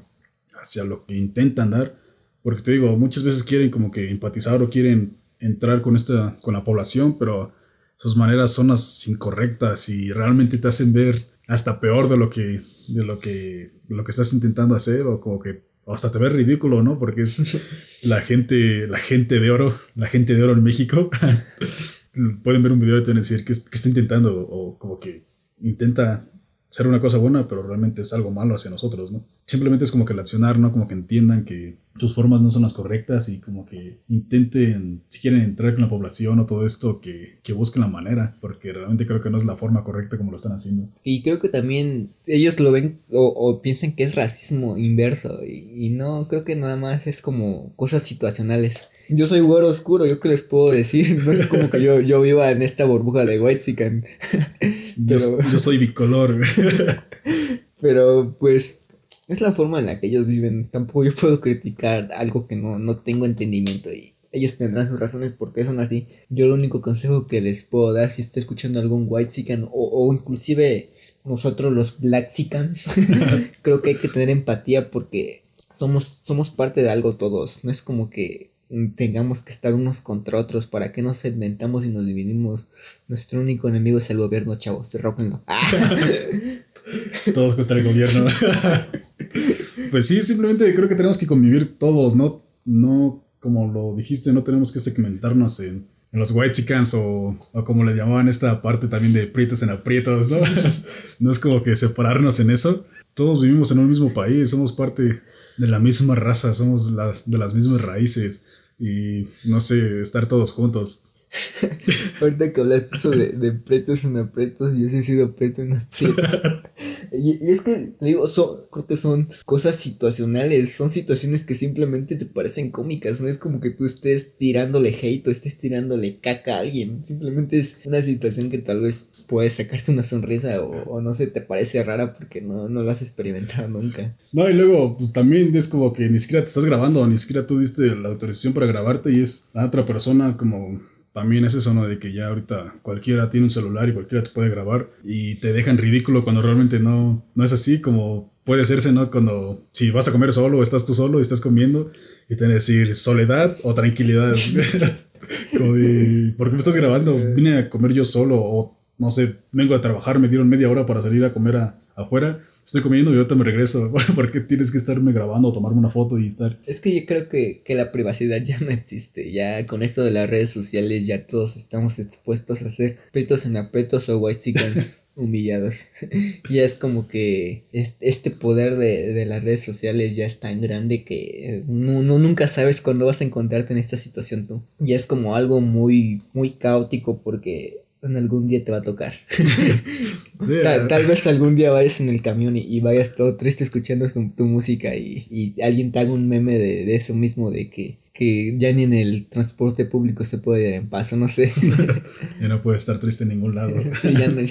hacia lo que intentan dar. Porque te digo, muchas veces quieren como que empatizar o quieren entrar con, esta, con la población, pero sus maneras son las incorrectas y realmente te hacen ver hasta peor de lo que, de lo que, lo que estás intentando hacer o como que hasta te ves ridículo, ¿no? Porque es la gente, la gente de oro, la gente de oro en México. Pueden ver un video y te van a decir que, que está intentando o como que intenta ser una cosa buena, pero realmente es algo malo hacia nosotros, ¿no? Simplemente es como que el accionar, ¿no? Como que entiendan que tus formas no son las correctas y como que intenten, si quieren entrar con la población o todo esto, que, que busquen la manera, porque realmente creo que no es la forma correcta como lo están haciendo. Y creo que también ellos lo ven o, o piensan que es racismo inverso y, y no, creo que nada más es como cosas situacionales. Yo soy güero oscuro, ¿yo qué les puedo decir? No es como que yo, yo viva en esta burbuja de Yo soy bicolor. pero pues es la forma en la que ellos viven. Tampoco yo puedo criticar algo que no, no tengo entendimiento y ellos tendrán sus razones porque son así. Yo el único consejo que les puedo dar si está escuchando algún white sican o, o inclusive nosotros los black sican, creo que hay que tener empatía porque somos, somos parte de algo todos. No es como que tengamos que estar unos contra otros, ¿para que nos segmentamos y nos dividimos? Nuestro único enemigo es el gobierno, chavos, derróquenlo. todos contra el gobierno. pues sí, simplemente creo que tenemos que convivir todos, ¿no? No, como lo dijiste, no tenemos que segmentarnos en, en los white chickens o, o, como le llamaban esta parte también de prietos en aprietos, ¿no? no es como que separarnos en eso. Todos vivimos en un mismo país, somos parte de la misma raza, somos las, de las mismas raíces y no sé, estar todos juntos. Ahorita que hablaste eso de, de pretos en aprietos, yo sí he sido preto en aprietos. y, y, es que, digo, son, creo que son cosas situacionales, son situaciones que simplemente te parecen cómicas, no es como que tú estés tirándole hate o estés tirándole caca a alguien, simplemente es una situación que tal vez puedes sacarte una sonrisa o, o no sé, te parece rara porque no, no lo has experimentado nunca. No, y luego pues, también es como que ni siquiera te estás grabando, ni siquiera tú diste la autorización para grabarte y es la otra persona como también es eso, ¿no? De que ya ahorita cualquiera tiene un celular y cualquiera te puede grabar y te dejan ridículo cuando realmente no, no es así, como puede hacerse, ¿no? Cuando si vas a comer solo estás tú solo y estás comiendo y te decir soledad o tranquilidad. como de, ¿por qué me estás grabando? Vine a comer yo solo o no sé, vengo a trabajar, me dieron media hora para salir a comer a, afuera estoy comiendo y ahorita me regreso. ¿Por qué tienes que estarme grabando o tomarme una foto y estar? Es que yo creo que, que, la privacidad ya no existe. Ya con esto de las redes sociales ya todos estamos expuestos a ser petos en apetos o white chickens humillados. ya es como que este poder de, de, las redes sociales ya es tan grande que no, no, nunca sabes cuándo vas a encontrarte en esta situación tú. Ya es como algo muy, muy caótico porque en algún día te va a tocar. tal, vez algún día vayas en el camión y, vayas todo triste escuchando tu, música y, y, alguien te haga un meme de, de, eso mismo, de que, que ya ni en el transporte público se puede ir en paso, no sé. ya no puede estar triste en ningún lado. sí, ya no,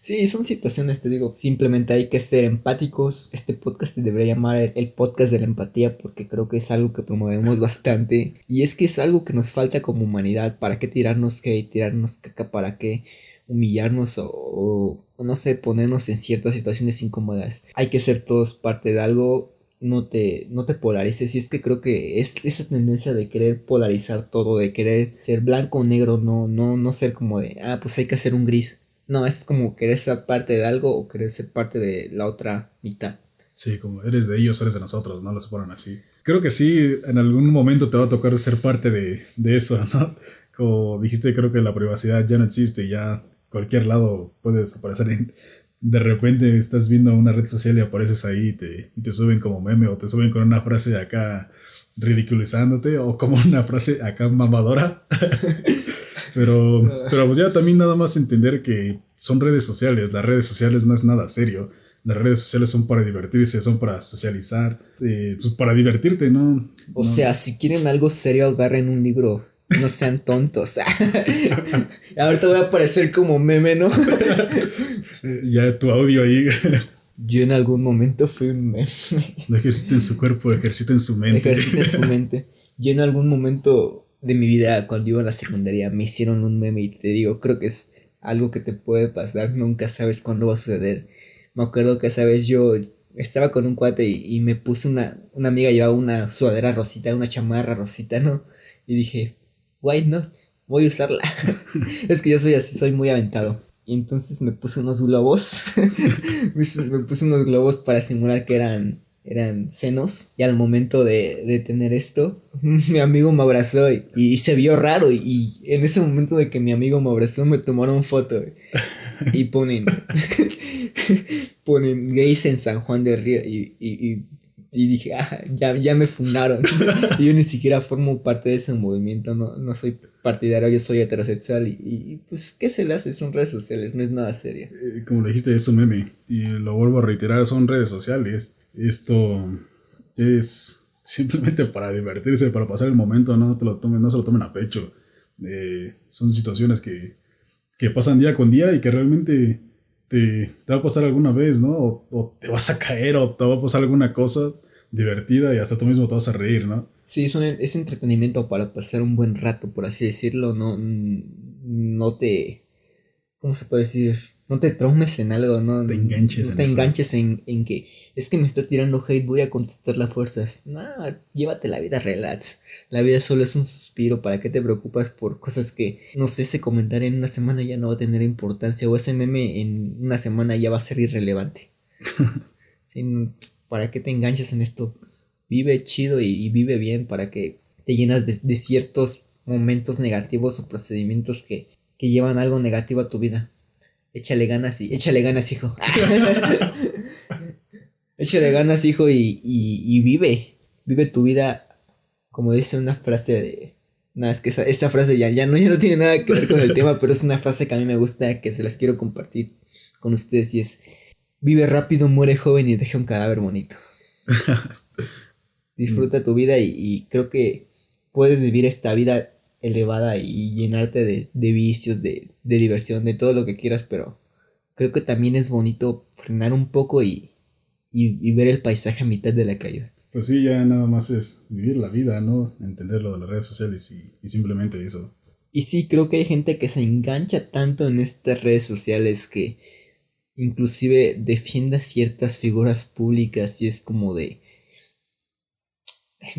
sí, son situaciones, te digo, simplemente hay que ser empáticos. Este podcast te debería llamar el, podcast de la empatía porque creo que es algo que promovemos bastante. Y es que es algo que nos falta como humanidad. ¿Para qué tirarnos que tirarnos caca? ¿Para qué humillarnos o, o, no sé, ponernos en ciertas situaciones incómodas? Hay que ser todos parte de algo no te, no te polarices. Y es que creo que es esa tendencia de querer polarizar todo, de querer ser blanco o negro, no, no, no ser como de, ah, pues hay que hacer un gris. No, es como querer ser parte de algo o querer ser parte de la otra mitad. Sí, como eres de ellos, eres de nosotros, no lo ponen así. Creo que sí, en algún momento te va a tocar ser parte de, de eso, ¿no? Como dijiste, creo que la privacidad ya no existe, ya cualquier lado puede desaparecer en, de repente estás viendo una red social y apareces ahí y te, te suben como meme o te suben con una frase de acá ridiculizándote o como una frase acá mamadora. pero, pero pues ya también nada más entender que son redes sociales, las redes sociales no es nada serio. Las redes sociales son para divertirse, son para socializar, eh, pues para divertirte, ¿no? O sea, si quieren algo serio, agarren un libro no sean tontos. Ahorita voy a aparecer como meme, ¿no? Ya tu audio ahí. Yo en algún momento fui un meme. No ejerciten su cuerpo, ejerciten su mente. Ejerciten su mente. Yo en algún momento de mi vida, cuando iba a la secundaria, me hicieron un meme y te digo, creo que es algo que te puede pasar, nunca sabes cuándo va a suceder. Me acuerdo que esa vez yo estaba con un cuate y, y me puse una, una amiga llevaba una sudadera rosita, una chamarra rosita, ¿no? Y dije, guay, no, voy a usarla. es que yo soy así, soy muy aventado. Y entonces me puse unos globos. me puse unos globos para simular que eran, eran senos. Y al momento de, de tener esto, mi amigo me abrazó y, se vio raro. Y, en ese momento de que mi amigo me abrazó, me tomaron foto. Y ponen. ponen gays en San Juan del Río. Y, y, y dije, ah, ya, ya me fundaron. y yo ni siquiera formo parte de ese movimiento, no, no soy partidario, yo soy heterosexual y, pues, ¿qué se le hace? Son redes sociales, no es nada serio. Eh, como le dijiste, es un meme y lo vuelvo a reiterar, son redes sociales. Esto es simplemente para divertirse, para pasar el momento, no, te lo tomen, no se lo tomen a pecho. Eh, son situaciones que, que pasan día con día y que realmente te, te, va a pasar alguna vez, ¿no? O, te vas a caer o te va a pasar alguna cosa divertida y hasta tú mismo te vas a reír, ¿no? Sí, es, un, es entretenimiento para pasar un buen rato, por así decirlo, no, no te... ¿Cómo se puede decir? No te traumes en algo, no te enganches, no te enganches en, en, que es que me está tirando hate, voy a contestar las fuerzas. No, llévate la vida relax. La vida solo es un suspiro, ¿para qué te preocupas por cosas que, no sé, ese comentario en una semana ya no va a tener importancia o ese meme en una semana ya va a ser irrelevante? Sin, ¿Para qué te enganches en esto? Vive chido y, vive bien para que te llenas de, de, ciertos momentos negativos o procedimientos que, que llevan algo negativo a tu vida. Échale ganas y échale ganas, hijo. échale ganas, hijo, y, y, vive. Vive tu vida, como dice una frase de. Nada, es que esa, frase ya, ya, no, ya no tiene nada que ver con el tema, pero es una frase que a mí me gusta, que se las quiero compartir con ustedes y es, vive rápido, muere joven y deja un cadáver bonito. Disfruta tu vida y, creo que puedes vivir esta vida elevada y llenarte de, vicios, de, diversión, de todo lo que quieras, pero creo que también es bonito frenar un poco y, y, ver el paisaje a mitad de la caída. Pues sí, ya nada más es vivir la vida, ¿no? Entender lo de las redes sociales y, y simplemente eso. Y sí, creo que hay gente que se engancha tanto en estas redes sociales que inclusive defienda ciertas figuras públicas y es como de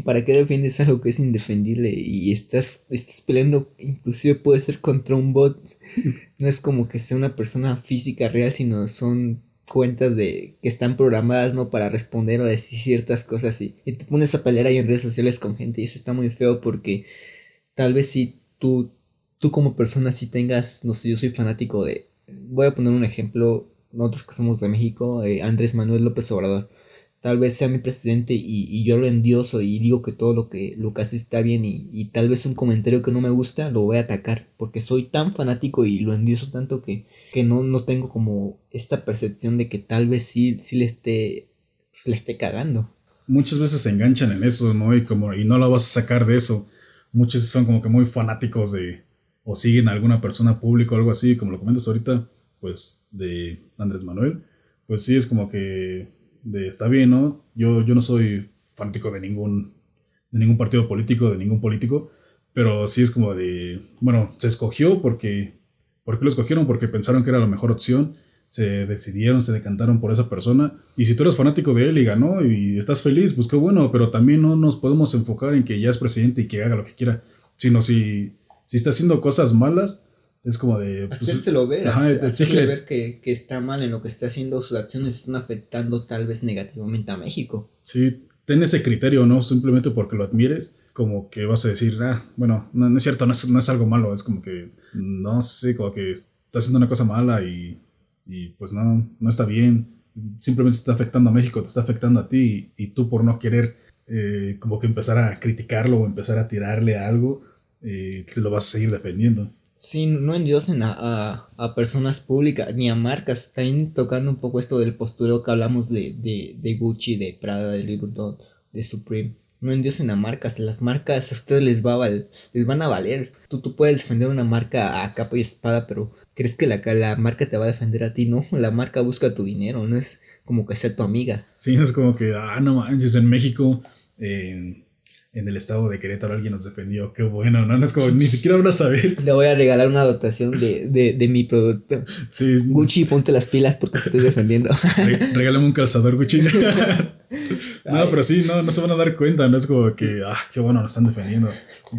¿Para qué defiendes algo que es indefendible y estás, estás peleando? Inclusive puede ser contra un bot. No es como que sea una persona física real, sino son cuentas de que están programadas no para responder o decir ciertas cosas y, y te pones a pelear ahí en redes sociales con gente y eso está muy feo porque tal vez si tú tú como persona si tengas no sé yo soy fanático de voy a poner un ejemplo nosotros que somos de México eh, Andrés Manuel López Obrador tal vez sea mi presidente y, y, yo lo endioso y digo que todo lo que, lo que hace está bien y, y, tal vez un comentario que no me gusta lo voy a atacar porque soy tan fanático y lo endioso tanto que, que no, no tengo como esta percepción de que tal vez sí, sí le esté pues, le esté cagando. Muchas veces se enganchan en eso, ¿no? Y como y no la vas a sacar de eso. Muchos son como que muy fanáticos de o siguen a alguna persona pública o algo así, como lo comentas ahorita, pues de Andrés Manuel, pues sí es como que de está bien, ¿no? Yo, yo no soy fanático de ningún, de ningún partido político, de ningún político, pero sí es como de, bueno, se escogió porque, ¿por qué lo escogieron? Porque pensaron que era la mejor opción, se decidieron, se decantaron por esa persona, y si tú eres fanático de él y ganó y estás feliz, pues qué bueno, pero también no nos podemos enfocar en que ya es presidente y que haga lo que quiera, sino si, si está haciendo cosas malas, es como de. Pues, Hacérselo ver, ajá, hacerle ver que, que, está mal en lo que está haciendo, sus acciones están afectando tal vez negativamente a México. Sí, ten ese criterio, ¿no? Simplemente porque lo admires, como que vas a decir, ah, bueno, no, no es cierto, no es, no es, algo malo, es como que, no sé, como que está haciendo una cosa mala y, y pues no, no está bien. Simplemente está afectando a México, te está afectando a ti y, y tú por no querer eh, como que empezar a criticarlo o empezar a tirarle a algo, eh, te lo vas a seguir defendiendo. Sí, no endiosen a, a, a, personas públicas ni a marcas. También tocando un poco esto del postureo que hablamos de, de, de Gucci, de Prada, de Louis Vuitton, de Supreme. No endiosen a marcas. Las marcas a ustedes les, va a les van a valer. Tú, tú puedes defender una marca a capa y espada, pero ¿crees que la, la marca te va a defender a ti? No, la marca busca tu dinero, no es como que sea tu amiga. Sí, es como que, ah, no manches, en México... Eh en el estado de Querétaro alguien nos defendió. Qué bueno, ¿no? no es como ni siquiera van a saber. Le voy a regalar una dotación de, de, de mi producto. Sí. Gucci, ponte las pilas porque te estoy defendiendo. regálame un calzador, Gucci. no, pero sí, no, no se van a dar cuenta, no es como que, ah, qué bueno, nos están defendiendo.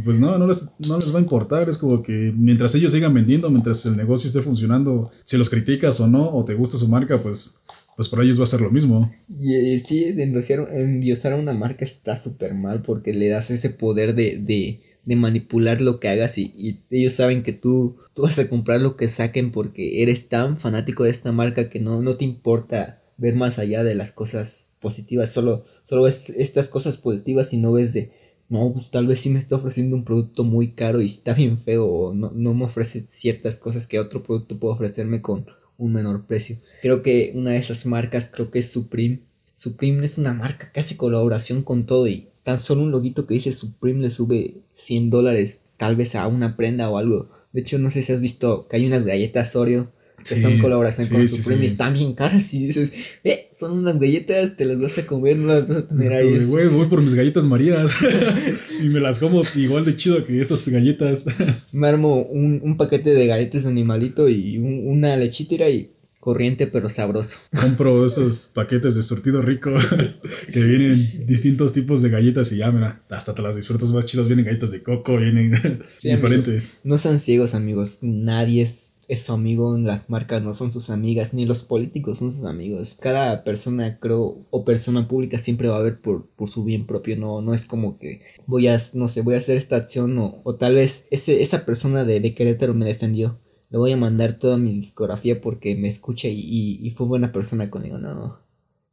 Pues no, no les, no les va a importar, es como que mientras ellos sigan vendiendo, mientras el negocio esté funcionando, si los criticas o no, o te gusta su marca, pues pues para ellos va a ser lo mismo. Y, y sí, endiosar, endiosar a una marca está súper mal porque le das ese poder de, de, de manipular lo que hagas y, y, ellos saben que tú, tú vas a comprar lo que saquen porque eres tan fanático de esta marca que no, no te importa ver más allá de las cosas positivas, solo, solo ves estas cosas positivas y no ves de, no, pues tal vez sí me está ofreciendo un producto muy caro y está bien feo o no, no me ofrece ciertas cosas que otro producto puede ofrecerme con un menor precio. Creo que una de esas marcas creo que es Supreme. Supreme es una marca que hace colaboración con todo y tan solo un loguito que dice Supreme le sube 100 dólares tal vez a una prenda o algo. De hecho, no sé si has visto que hay unas galletas Oreo que sí, son colaboración sí, con sí, Supreme y están bien caras y dices, eh, son unas galletas, te las vas a comer, no las vas a tener ahí. Güey, voy por mis galletas marías y me las como igual de chido que esas galletas. me armo un, un paquete de galletas de animalito y un, una lechitera y corriente pero sabroso. Compro esos paquetes de surtido rico que vienen distintos tipos de galletas y ya, mira, hasta te las disfrutas más chidas. Vienen galletas de coco, vienen sí, diferentes. Amigo, no sean ciegos, amigos. Nadie es es su amigo, las marcas no son sus amigas, ni los políticos son sus amigos. Cada persona, creo, o persona pública siempre va a ver por, por su bien propio, no, no es como que voy a, no sé, voy a hacer esta acción o, o tal vez ese, esa persona de, de Querétaro me defendió. Le voy a mandar toda mi discografía porque me escucha y, y, fue buena persona conmigo. No, no,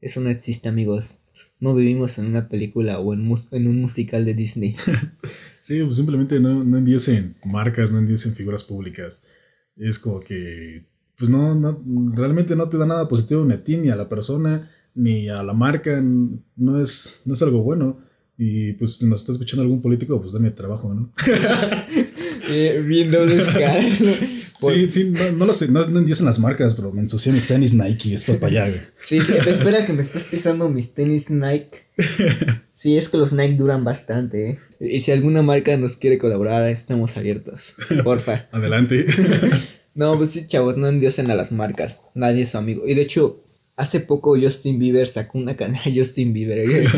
eso no existe, amigos. No vivimos en una película o en, en un musical de Disney. sí, pues simplemente no, no endiesen marcas, no endiesen figuras públicas es como que, pues no, no, realmente no te da nada positivo ni a ti, ni a la persona, ni a la marca, no es, no es algo bueno. Y pues si nos está escuchando algún político, pues dame trabajo, ¿no? eh, bien dobles caras. Sí, sí, no, no, lo sé, no, no en las marcas, pero me ensucié mis tenis Nike, es para allá, güey. Sí, sí, espera que me estés pisando mis tenis Nike. Sí, es que los Nike duran bastante, ¿eh? Y si alguna marca nos quiere colaborar, estamos abiertos. Porfa. Adelante. no, pues sí, chavos, no endiosen a las marcas. Nadie es su amigo. Y de hecho, hace poco Justin Bieber sacó una canción a Justin Bieber.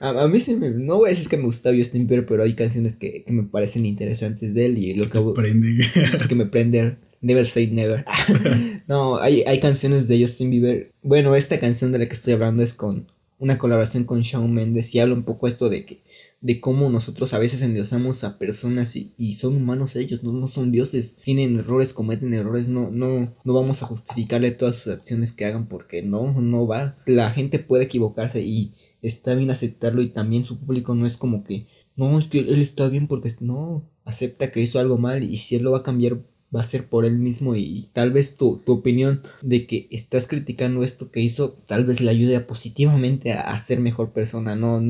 A, a, mí sí me. No voy a decir que me gusta Justin Bieber, pero hay canciones que, que me parecen interesantes de él y lo que. Prende. que me prenden. Never Say Never. no, hay, hay canciones de Justin Bieber. Bueno, esta canción de la que estoy hablando es con una colaboración con Shawn Mendes y habla un poco esto de que de cómo nosotros a veces endiosamos a personas y, son humanos ellos, no, no, son dioses, tienen errores, cometen errores, no, no, no vamos a justificarle todas sus acciones que hagan porque no, no va. La gente puede equivocarse y está bien aceptarlo y también su público no es como que, no, es que él está bien porque no, acepta que hizo algo mal y si él lo va a cambiar va a ser por él mismo y, tal vez tu, tu, opinión de que estás criticando esto que hizo tal vez le ayude positivamente a, a ser mejor persona, no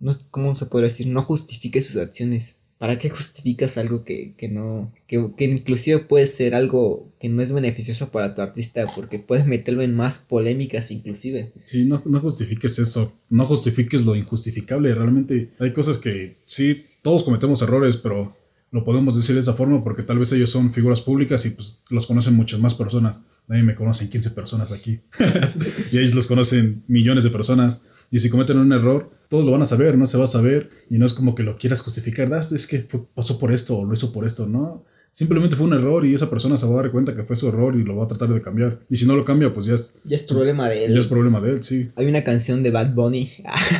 no, ¿cómo se puede decir? No justifique sus acciones. ¿Para qué justificas algo que, que no, que, que, inclusive puede ser algo que no es beneficioso para tu artista porque puedes meterlo en más polémicas inclusive? Sí, no, no justifiques eso, no justifiques lo injustificable, realmente hay cosas que sí, todos cometemos errores, pero lo podemos decir de esa forma porque tal vez ellos son figuras públicas y pues los conocen muchas más personas. Nadie me conocen 15 personas aquí y ellos los conocen millones de personas y si cometen un error, todos lo van a saber, no se va a saber y no es como que lo quieras justificar, ah, es que pasó por esto o lo hizo por esto, no. Simplemente fue un error y esa persona se va a dar cuenta que fue su error y lo va a tratar de cambiar. Y si no lo cambia, pues ya es... Ya es problema de él. Ya es problema de él, sí. Hay una canción de Bad Bunny.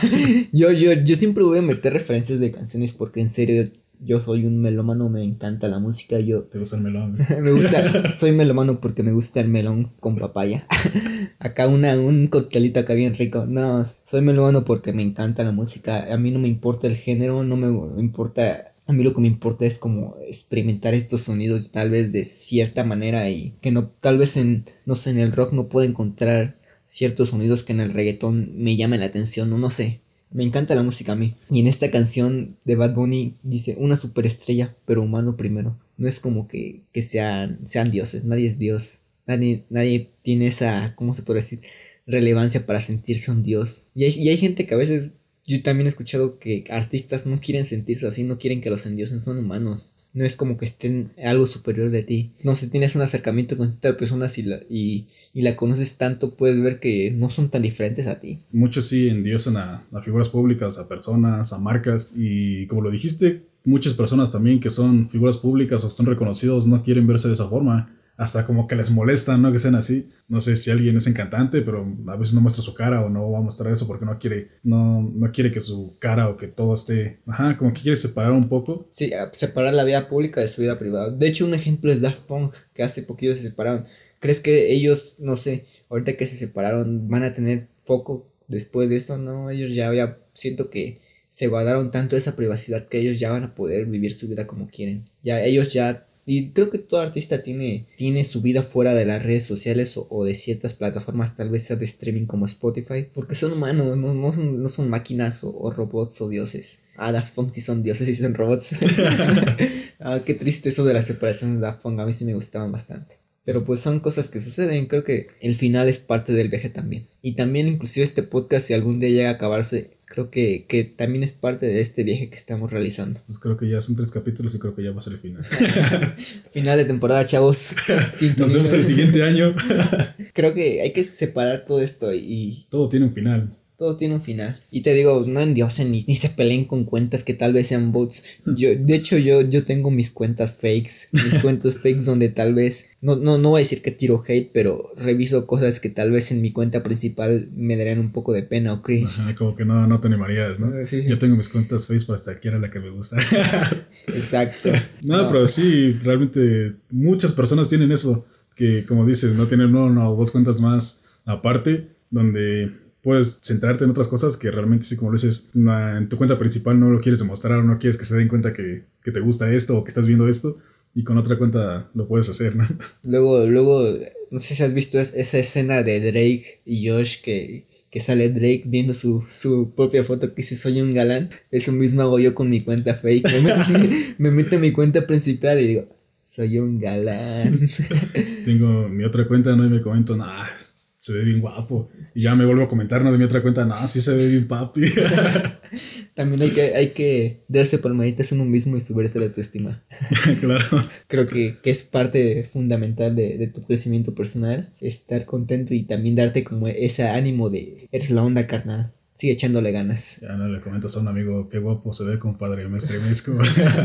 yo, yo, yo siempre voy a meter referencias de canciones porque en serio yo soy un melómano, me encanta la música. Yo, ¿Te gusta el melón? me gusta, soy melómano porque me gusta el melón con papaya. acá una, un coctelito acá bien rico. No, soy melómano porque me encanta la música. A mí no me importa el género, no me importa. A mí lo que me importa es como experimentar estos sonidos tal vez de cierta manera y que no, tal vez en, no sé, en el rock no puedo encontrar ciertos sonidos que en el reggaetón me llamen la atención, no, no sé. Me encanta la música a mí. Y en esta canción de Bad Bunny dice una superestrella, pero humano primero. No es como que, que sean, sean dioses, nadie es dios. Nadie, nadie tiene esa, ¿cómo se puede decir? Relevancia para sentirse un dios. Y hay, y hay gente que a veces, yo también he escuchado que artistas no quieren sentirse así, no quieren que los endiosen, son humanos no es como que estén algo superior de ti. No sé, tienes un acercamiento con esta persona y la, y, la conoces tanto, puedes ver que no son tan diferentes a ti. Muchos sí endiosan a, a figuras públicas, a personas, a marcas, y como lo dijiste, muchas personas también que son figuras públicas o son reconocidos no quieren verse de esa forma hasta como que les molesta, ¿no? Que sean así. No sé si alguien es encantante, pero a veces no muestra su cara o no va a mostrar eso porque no quiere, no, no quiere que su cara o que todo esté, ajá, como que quiere separar un poco. Sí, separar la vida pública de su vida privada. De hecho, un ejemplo es Daft Punk, que hace poquito se separaron. ¿Crees que ellos, no sé, ahorita que se separaron, van a tener foco después de esto? No, ellos ya, ya siento que se guardaron tanto esa privacidad que ellos ya van a poder vivir su vida como quieren. Ya ellos ya y creo que todo artista tiene, tiene su vida fuera de las redes sociales o, de ciertas plataformas, tal vez sea de streaming como Spotify, porque son humanos, no, no, son, no son, máquinas o, robots o dioses. Ah, Daft Punk sí son dioses y son robots. ah, qué triste eso de la separación de Daft Punk, a mí sí me gustaban bastante. Pero pues son cosas que suceden, creo que el final es parte del viaje también. Y también inclusive este podcast si algún día llega a acabarse, creo que, que, también es parte de este viaje que estamos realizando. Pues creo que ya son tres capítulos y creo que ya va a ser el final. final de temporada, chavos. Nos vemos el siguiente año. creo que hay que separar todo esto y... Todo tiene un final. Todo tiene un final. Y te digo, no endiosen ni, ni se peleen con cuentas que tal vez sean bots. Yo, de hecho, yo, yo tengo mis cuentas fakes. Mis cuentas fakes donde tal vez. No, no, no voy a decir que tiro hate, pero reviso cosas que tal vez en mi cuenta principal me darían un poco de pena o cringe. como que no, no te animarías, ¿no? Sí, sí. Yo tengo mis cuentas fakes para hasta aquí era la que me gusta. Exacto. no, pero sí, realmente muchas personas tienen eso. Que como dices, no tienen una o dos cuentas más aparte, donde puedes centrarte en otras cosas que realmente, sí, como lo dices, en tu cuenta principal no lo quieres demostrar o no quieres que se den cuenta que, que, te gusta esto o que estás viendo esto. Y con otra cuenta lo puedes hacer, ¿no? Luego, luego, no sé si has visto esa escena de Drake y Josh que, que sale Drake viendo su, su, propia foto que dice soy un galán. Eso mismo hago yo con mi cuenta fake. Me, me meto en mi cuenta principal y digo, soy un galán. Tengo mi otra cuenta, no y me comento, nada se ve bien guapo. Y ya me vuelvo a comentar, ¿no? De mi otra cuenta, no, sí se ve bien papi. También hay que, hay que darse palmaditas en uno mismo y subirte la autoestima. claro. Creo que, que, es parte fundamental de, de, tu crecimiento personal, estar contento y también darte como ese ánimo de, eres la onda carnal. Sigue echándole ganas. Ya no le comentas a un amigo, qué guapo se ve, compadre, me estremezco.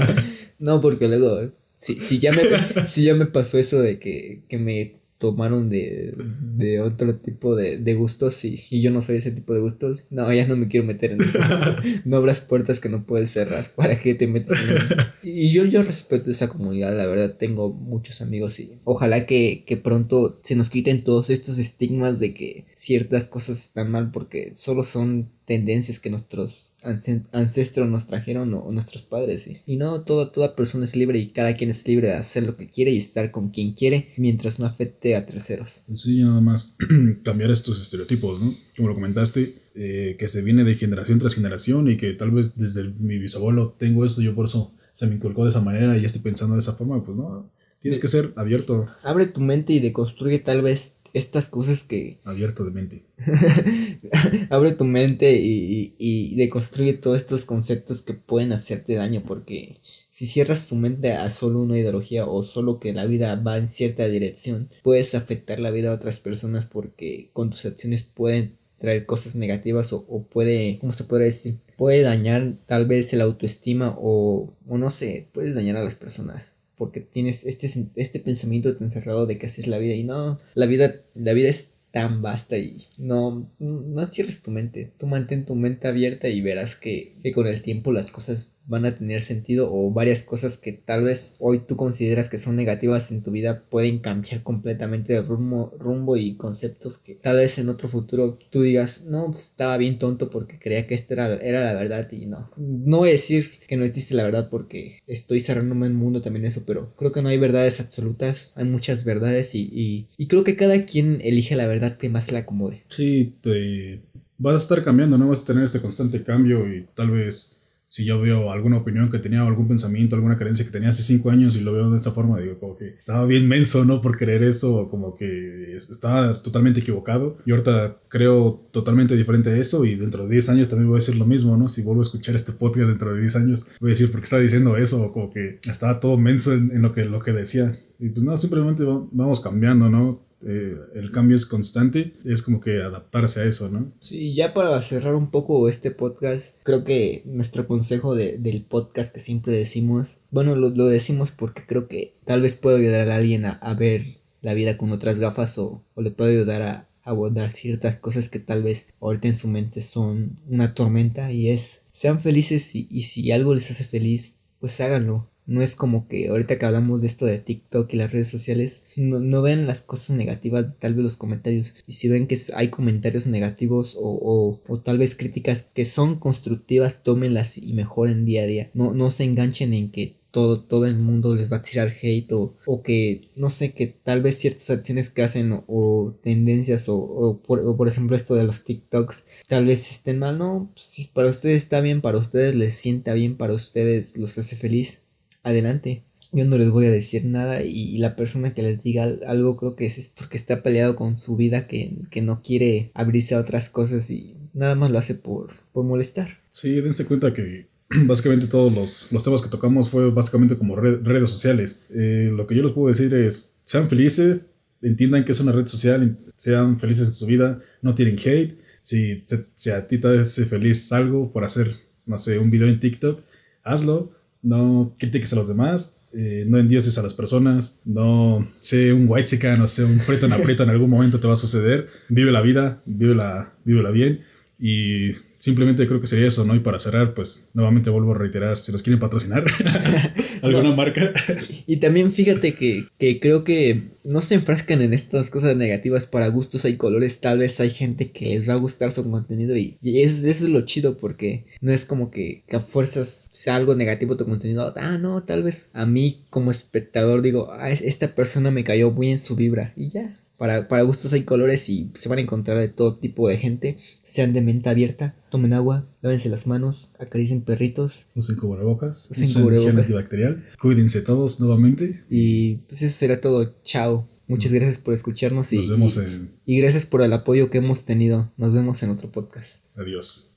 no, porque luego Sí, sí, ya me, sí, ya me pasó eso de que, que me tomaron de, de otro tipo de, de gustos y, y, yo no soy ese tipo de gustos, no, ya no me quiero meter en eso. no abras puertas que no puedes cerrar. ¿Para qué te metes en eso? Y yo, yo respeto esa comunidad, la verdad, tengo muchos amigos y ojalá que, que pronto se nos quiten todos estos estigmas de que ciertas cosas están mal porque solo son tendencias que nuestros ancestros nos trajeron o, nuestros padres. Y no, toda, toda persona es libre y cada quien es libre de hacer lo que quiere y estar con quien quiere mientras no afecte a terceros. Sí, nada más cambiar estos estereotipos, ¿no? Como lo comentaste, eh, que se viene de generación tras generación y que tal vez desde mi bisabuelo tengo esto, yo por eso se me inculcó de esa manera y estoy pensando de esa forma, pues no, tienes que ser abierto. Abre tu mente y deconstruye tal vez estas cosas que... Abierto de mente. Abre tu mente y, y, deconstruye todos estos conceptos que pueden hacerte daño porque si cierras tu mente a solo una ideología o solo que la vida va en cierta dirección, puedes afectar la vida de otras personas porque con tus acciones pueden traer cosas negativas o, puede, ¿cómo se puede decir? Puede dañar tal vez el autoestima o, o no sé, puedes dañar a las personas porque tienes este, este pensamiento tan cerrado de que así es la vida y no, la vida, la vida es tan vasta y no, no cierres tu mente, tú mantén tu mente abierta y verás que, que con el tiempo las cosas van a tener sentido o varias cosas que tal vez hoy tú consideras que son negativas en tu vida pueden cambiar completamente de rumbo, rumbo y conceptos que tal vez en otro futuro tú digas, no, pues, estaba bien tonto porque creía que esta era, era la verdad y no. No voy a decir que no existe la verdad porque estoy cerrándome el mundo también eso, pero creo que no hay verdades absolutas, hay muchas verdades y, y, creo que cada quien elige la verdad que más le acomode. Sí, te vas a estar cambiando, no vas a tener este constante cambio y tal vez si yo veo alguna opinión que tenía, algún pensamiento, alguna creencia que tenía hace cinco años y lo veo de esta forma, digo, como que estaba bien menso, ¿no? Por creer esto, o como que estaba totalmente equivocado. Y ahorita creo totalmente diferente a eso y dentro de 10 años también voy a decir lo mismo, ¿no? Si vuelvo a escuchar este podcast dentro de 10 años, voy a decir por qué estaba diciendo eso, o como que estaba todo menso en, lo, que, lo que decía. Y pues no, simplemente vamos cambiando, ¿no? Eh, el cambio es constante, es como que adaptarse a eso, ¿no? Sí, ya para cerrar un poco este podcast, creo que nuestro consejo del podcast que siempre decimos, bueno, lo, decimos porque creo que tal vez puede ayudar a alguien a, ver la vida con otras gafas o, le puede ayudar a, abordar ciertas cosas que tal vez ahorita en su mente son una tormenta y es sean felices y si algo les hace feliz, pues háganlo no es como que ahorita que hablamos de esto de TikTok y las redes sociales, no, no ven las cosas negativas, tal vez los comentarios. Y si ven que hay comentarios negativos o, o, tal vez críticas que son constructivas, tómenlas y mejoren día a día. No, no se enganchen en que todo, todo el mundo les va a tirar hate o, o que no sé, que tal vez ciertas acciones que hacen o, tendencias o, o, por, por, ejemplo esto de los TikToks tal vez estén mal, no, si para ustedes está bien, para ustedes les sienta bien, para ustedes los hace feliz, adelante. Yo no les voy a decir nada y la persona que les diga algo creo que es, porque está peleado con su vida, que, no quiere abrirse a otras cosas y nada más lo hace por, por molestar. Sí, dense cuenta que básicamente todos los, los temas que tocamos fue básicamente como redes sociales. Eh, lo que yo les puedo decir es, sean felices, entiendan que es una red social, sean felices en su vida, no tienen hate. Si, si a ti te hace feliz algo por hacer, no sé, un video en TikTok, hazlo no critiques a los demás, eh, no endioses a las personas, no sé un white chica, no sé un preto en aprieto, en algún momento te va a suceder. Vive la vida, vive la, la bien y simplemente creo que sería eso, ¿no? Y para cerrar, pues nuevamente vuelvo a reiterar, si los quieren patrocinar, alguna marca. Y también fíjate que, que, creo que no se enfrascan en estas cosas negativas para gustos, hay colores, tal vez hay gente que les va a gustar su contenido y, eso, eso, es lo chido porque no es como que, que, a fuerzas sea algo negativo tu contenido, ah, no, tal vez a mí como espectador digo, ah, esta persona me cayó bien su vibra y ya, para, para, gustos hay colores y se van a encontrar de todo tipo de gente. Sean de mente abierta, tomen agua, lávense las manos, acaricien perritos. Usen cubrebocas, usen, usen antibacterial. Cuídense todos nuevamente. Y pues eso será todo. Chao. Muchas gracias por escucharnos y, Nos vemos en... y gracias por el apoyo que hemos tenido. Nos vemos en otro podcast. Adiós.